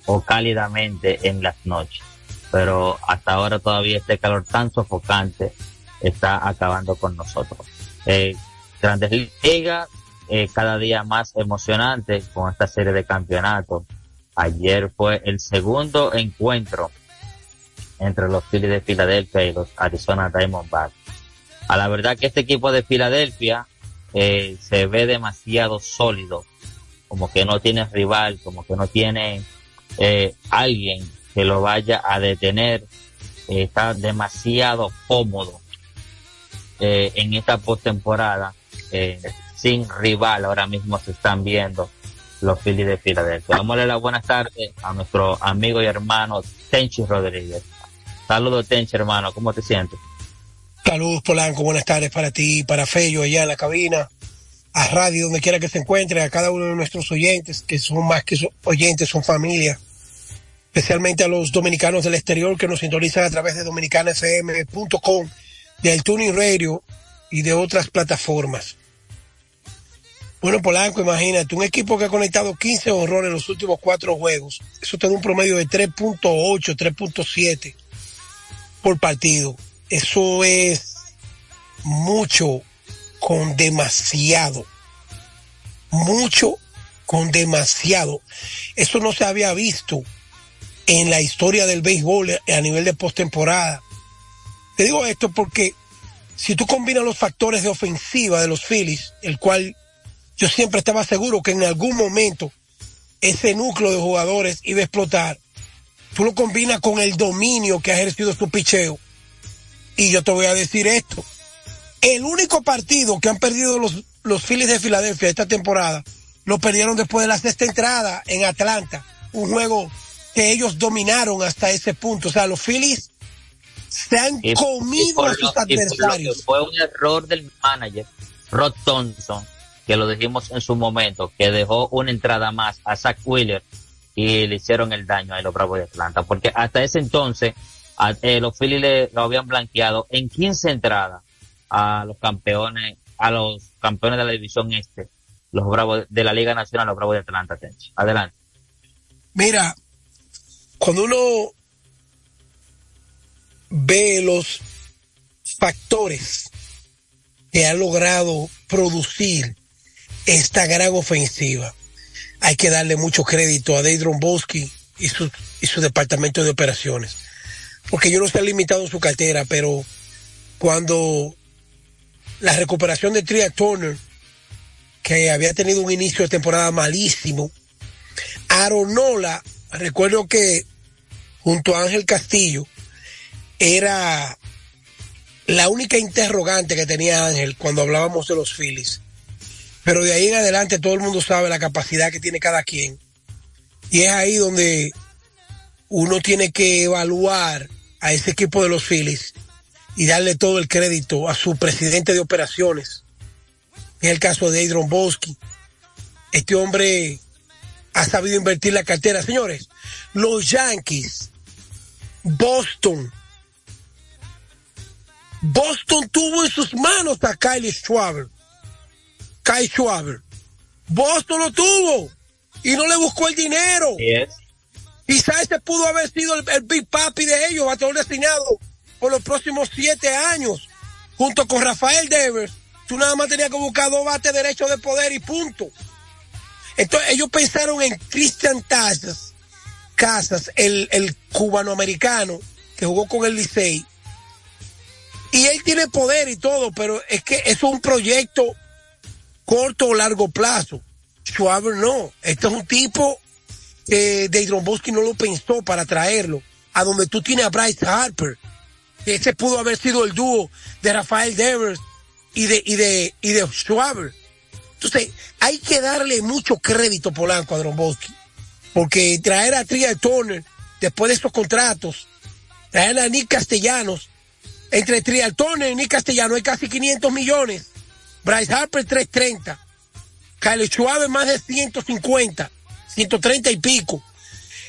o cálidamente en las noches. Pero hasta ahora todavía este calor tan sofocante está acabando con nosotros. Eh, Grandes Ligas, eh, cada día más emocionante con esta serie de campeonatos. Ayer fue el segundo encuentro entre los Phillies de Filadelfia y los Arizona Diamondbacks. A la verdad que este equipo de Filadelfia eh, se ve demasiado sólido, como que no tiene rival, como que no tiene eh, alguien que lo vaya a detener, está demasiado cómodo eh, en esta postemporada, eh, sin rival ahora mismo se están viendo los Phillies de Filadelfia. Vamos a darle las buenas tardes a nuestro amigo y hermano Tenchi Rodríguez. Saludos Tenchi hermano, ¿cómo te sientes? Saludos Polanco, buenas tardes para ti, para Fello allá en la cabina, a radio donde quiera que se encuentre, a cada uno de nuestros oyentes, que son más que oyentes, son familia, especialmente a los dominicanos del exterior que nos sintonizan a través de dominicanafm.com, del Tuning Radio y de otras plataformas. Bueno, Polanco, imagínate, un equipo que ha conectado 15 horrores en los últimos cuatro juegos. Eso da un promedio de 3.8, 3.7 por partido. Eso es mucho con demasiado. Mucho con demasiado. Eso no se había visto en la historia del béisbol a nivel de postemporada. Te digo esto porque si tú combinas los factores de ofensiva de los Phillies, el cual yo siempre estaba seguro que en algún momento ese núcleo de jugadores iba a explotar, tú lo combinas con el dominio que ha ejercido su picheo. Y yo te voy a decir esto. El único partido que han perdido los, los Phillies de Filadelfia esta temporada, lo perdieron después de la sexta entrada en Atlanta. Un juego que ellos dominaron hasta ese punto. O sea, los Phillies se han Y- comido a sus lo- adversarios. Fue un error del manager, Rod Thompson, que lo dijimos en su momento, que dejó una entrada más a Zach Wheeler y le hicieron el daño a los Bravos de Atlanta, porque hasta ese entonces eh, los Phillies le- lo habían blanqueado en 15 entradas a los campeones, a los campeones de la división este, los Bravos de la Liga Nacional, los Bravos de Atlanta. Tenchi. Adelante. Mira, cuando uno ve los factores que ha logrado producir esta gran ofensiva, hay que darle mucho crédito a Dave Bosky y su, y su departamento de operaciones. Porque yo no ha limitado en su cartera, pero cuando la recuperación de Tria Turner, que había tenido un inicio de temporada malísimo, Aronola, recuerdo que junto a Ángel Castillo era la única interrogante que tenía Ángel cuando hablábamos de los Phillies. Pero de ahí en adelante todo el mundo sabe la capacidad que tiene cada quien. Y es ahí donde uno tiene que evaluar a ese equipo de los Phillies y darle todo el crédito a su presidente de operaciones. En el caso de Adrian Bosky. Este hombre ha sabido invertir la cartera. Señores, los Yankees, Boston, Boston tuvo en sus manos a Kyle Schwaber. Kyle Schwaber. Boston lo tuvo y no le buscó el dinero. Quizá ese pudo haber sido el, el Big Papi de ellos, bateador designado por los próximos siete años, junto con Rafael Devers. Tú nada más tenías que buscar dos bates derechos de poder y punto. Entonces ellos pensaron en Christian Casas, Casas, el, el cubanoamericano que jugó con el Licey. Y él tiene poder y todo, pero es que eso es un proyecto corto o largo plazo. Schwaber no. Este es un tipo que Deidron Bosky no lo pensó para traerlo. A donde tú tienes a Bryce Harper. Ese pudo haber sido el dúo de Rafael Devers y de, y de, y de Schwaber. Entonces, hay que darle mucho crédito Polanco a Dromboski. Porque traer a Tria Turner después de esos contratos, traer a Nick Castellanos, Entre Trialtones y Nick Castellano hay casi 500 millones. Bryce Harper 330. Kyle Schwab más de 150. 130 y pico.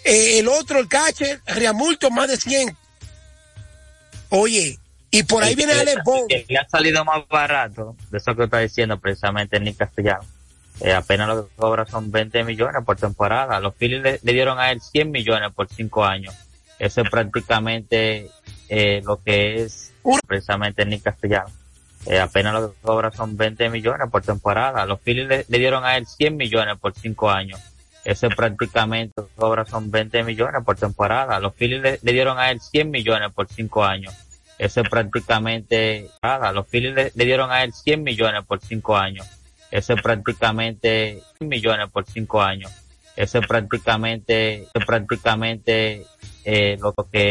Eh, el otro, el catcher, Riamulto más de 100. Oye, y por ahí El viene Alex que le ha salido más barato, de eso que está diciendo precisamente Nick Castellano. Eh, apenas lo que cobra son 20 millones por temporada. Los Phillies le, le dieron a él 100 millones por 5 años. Eso es prácticamente eh, lo que es precisamente Nick Castellano. Eh, apenas lo que cobra son 20 millones por temporada. Los Phillies le, le dieron a él 100 millones por 5 años. Eso es prácticamente cobra son 20 millones por temporada. Los Phillies le, le dieron a él 100 millones por 5 años. Eso es prácticamente nada. Los Phillies le, le dieron a él 100 millones por 5 años. Eso es prácticamente 100 millones por 5 años. Eso es prácticamente, eso es prácticamente eh, lo que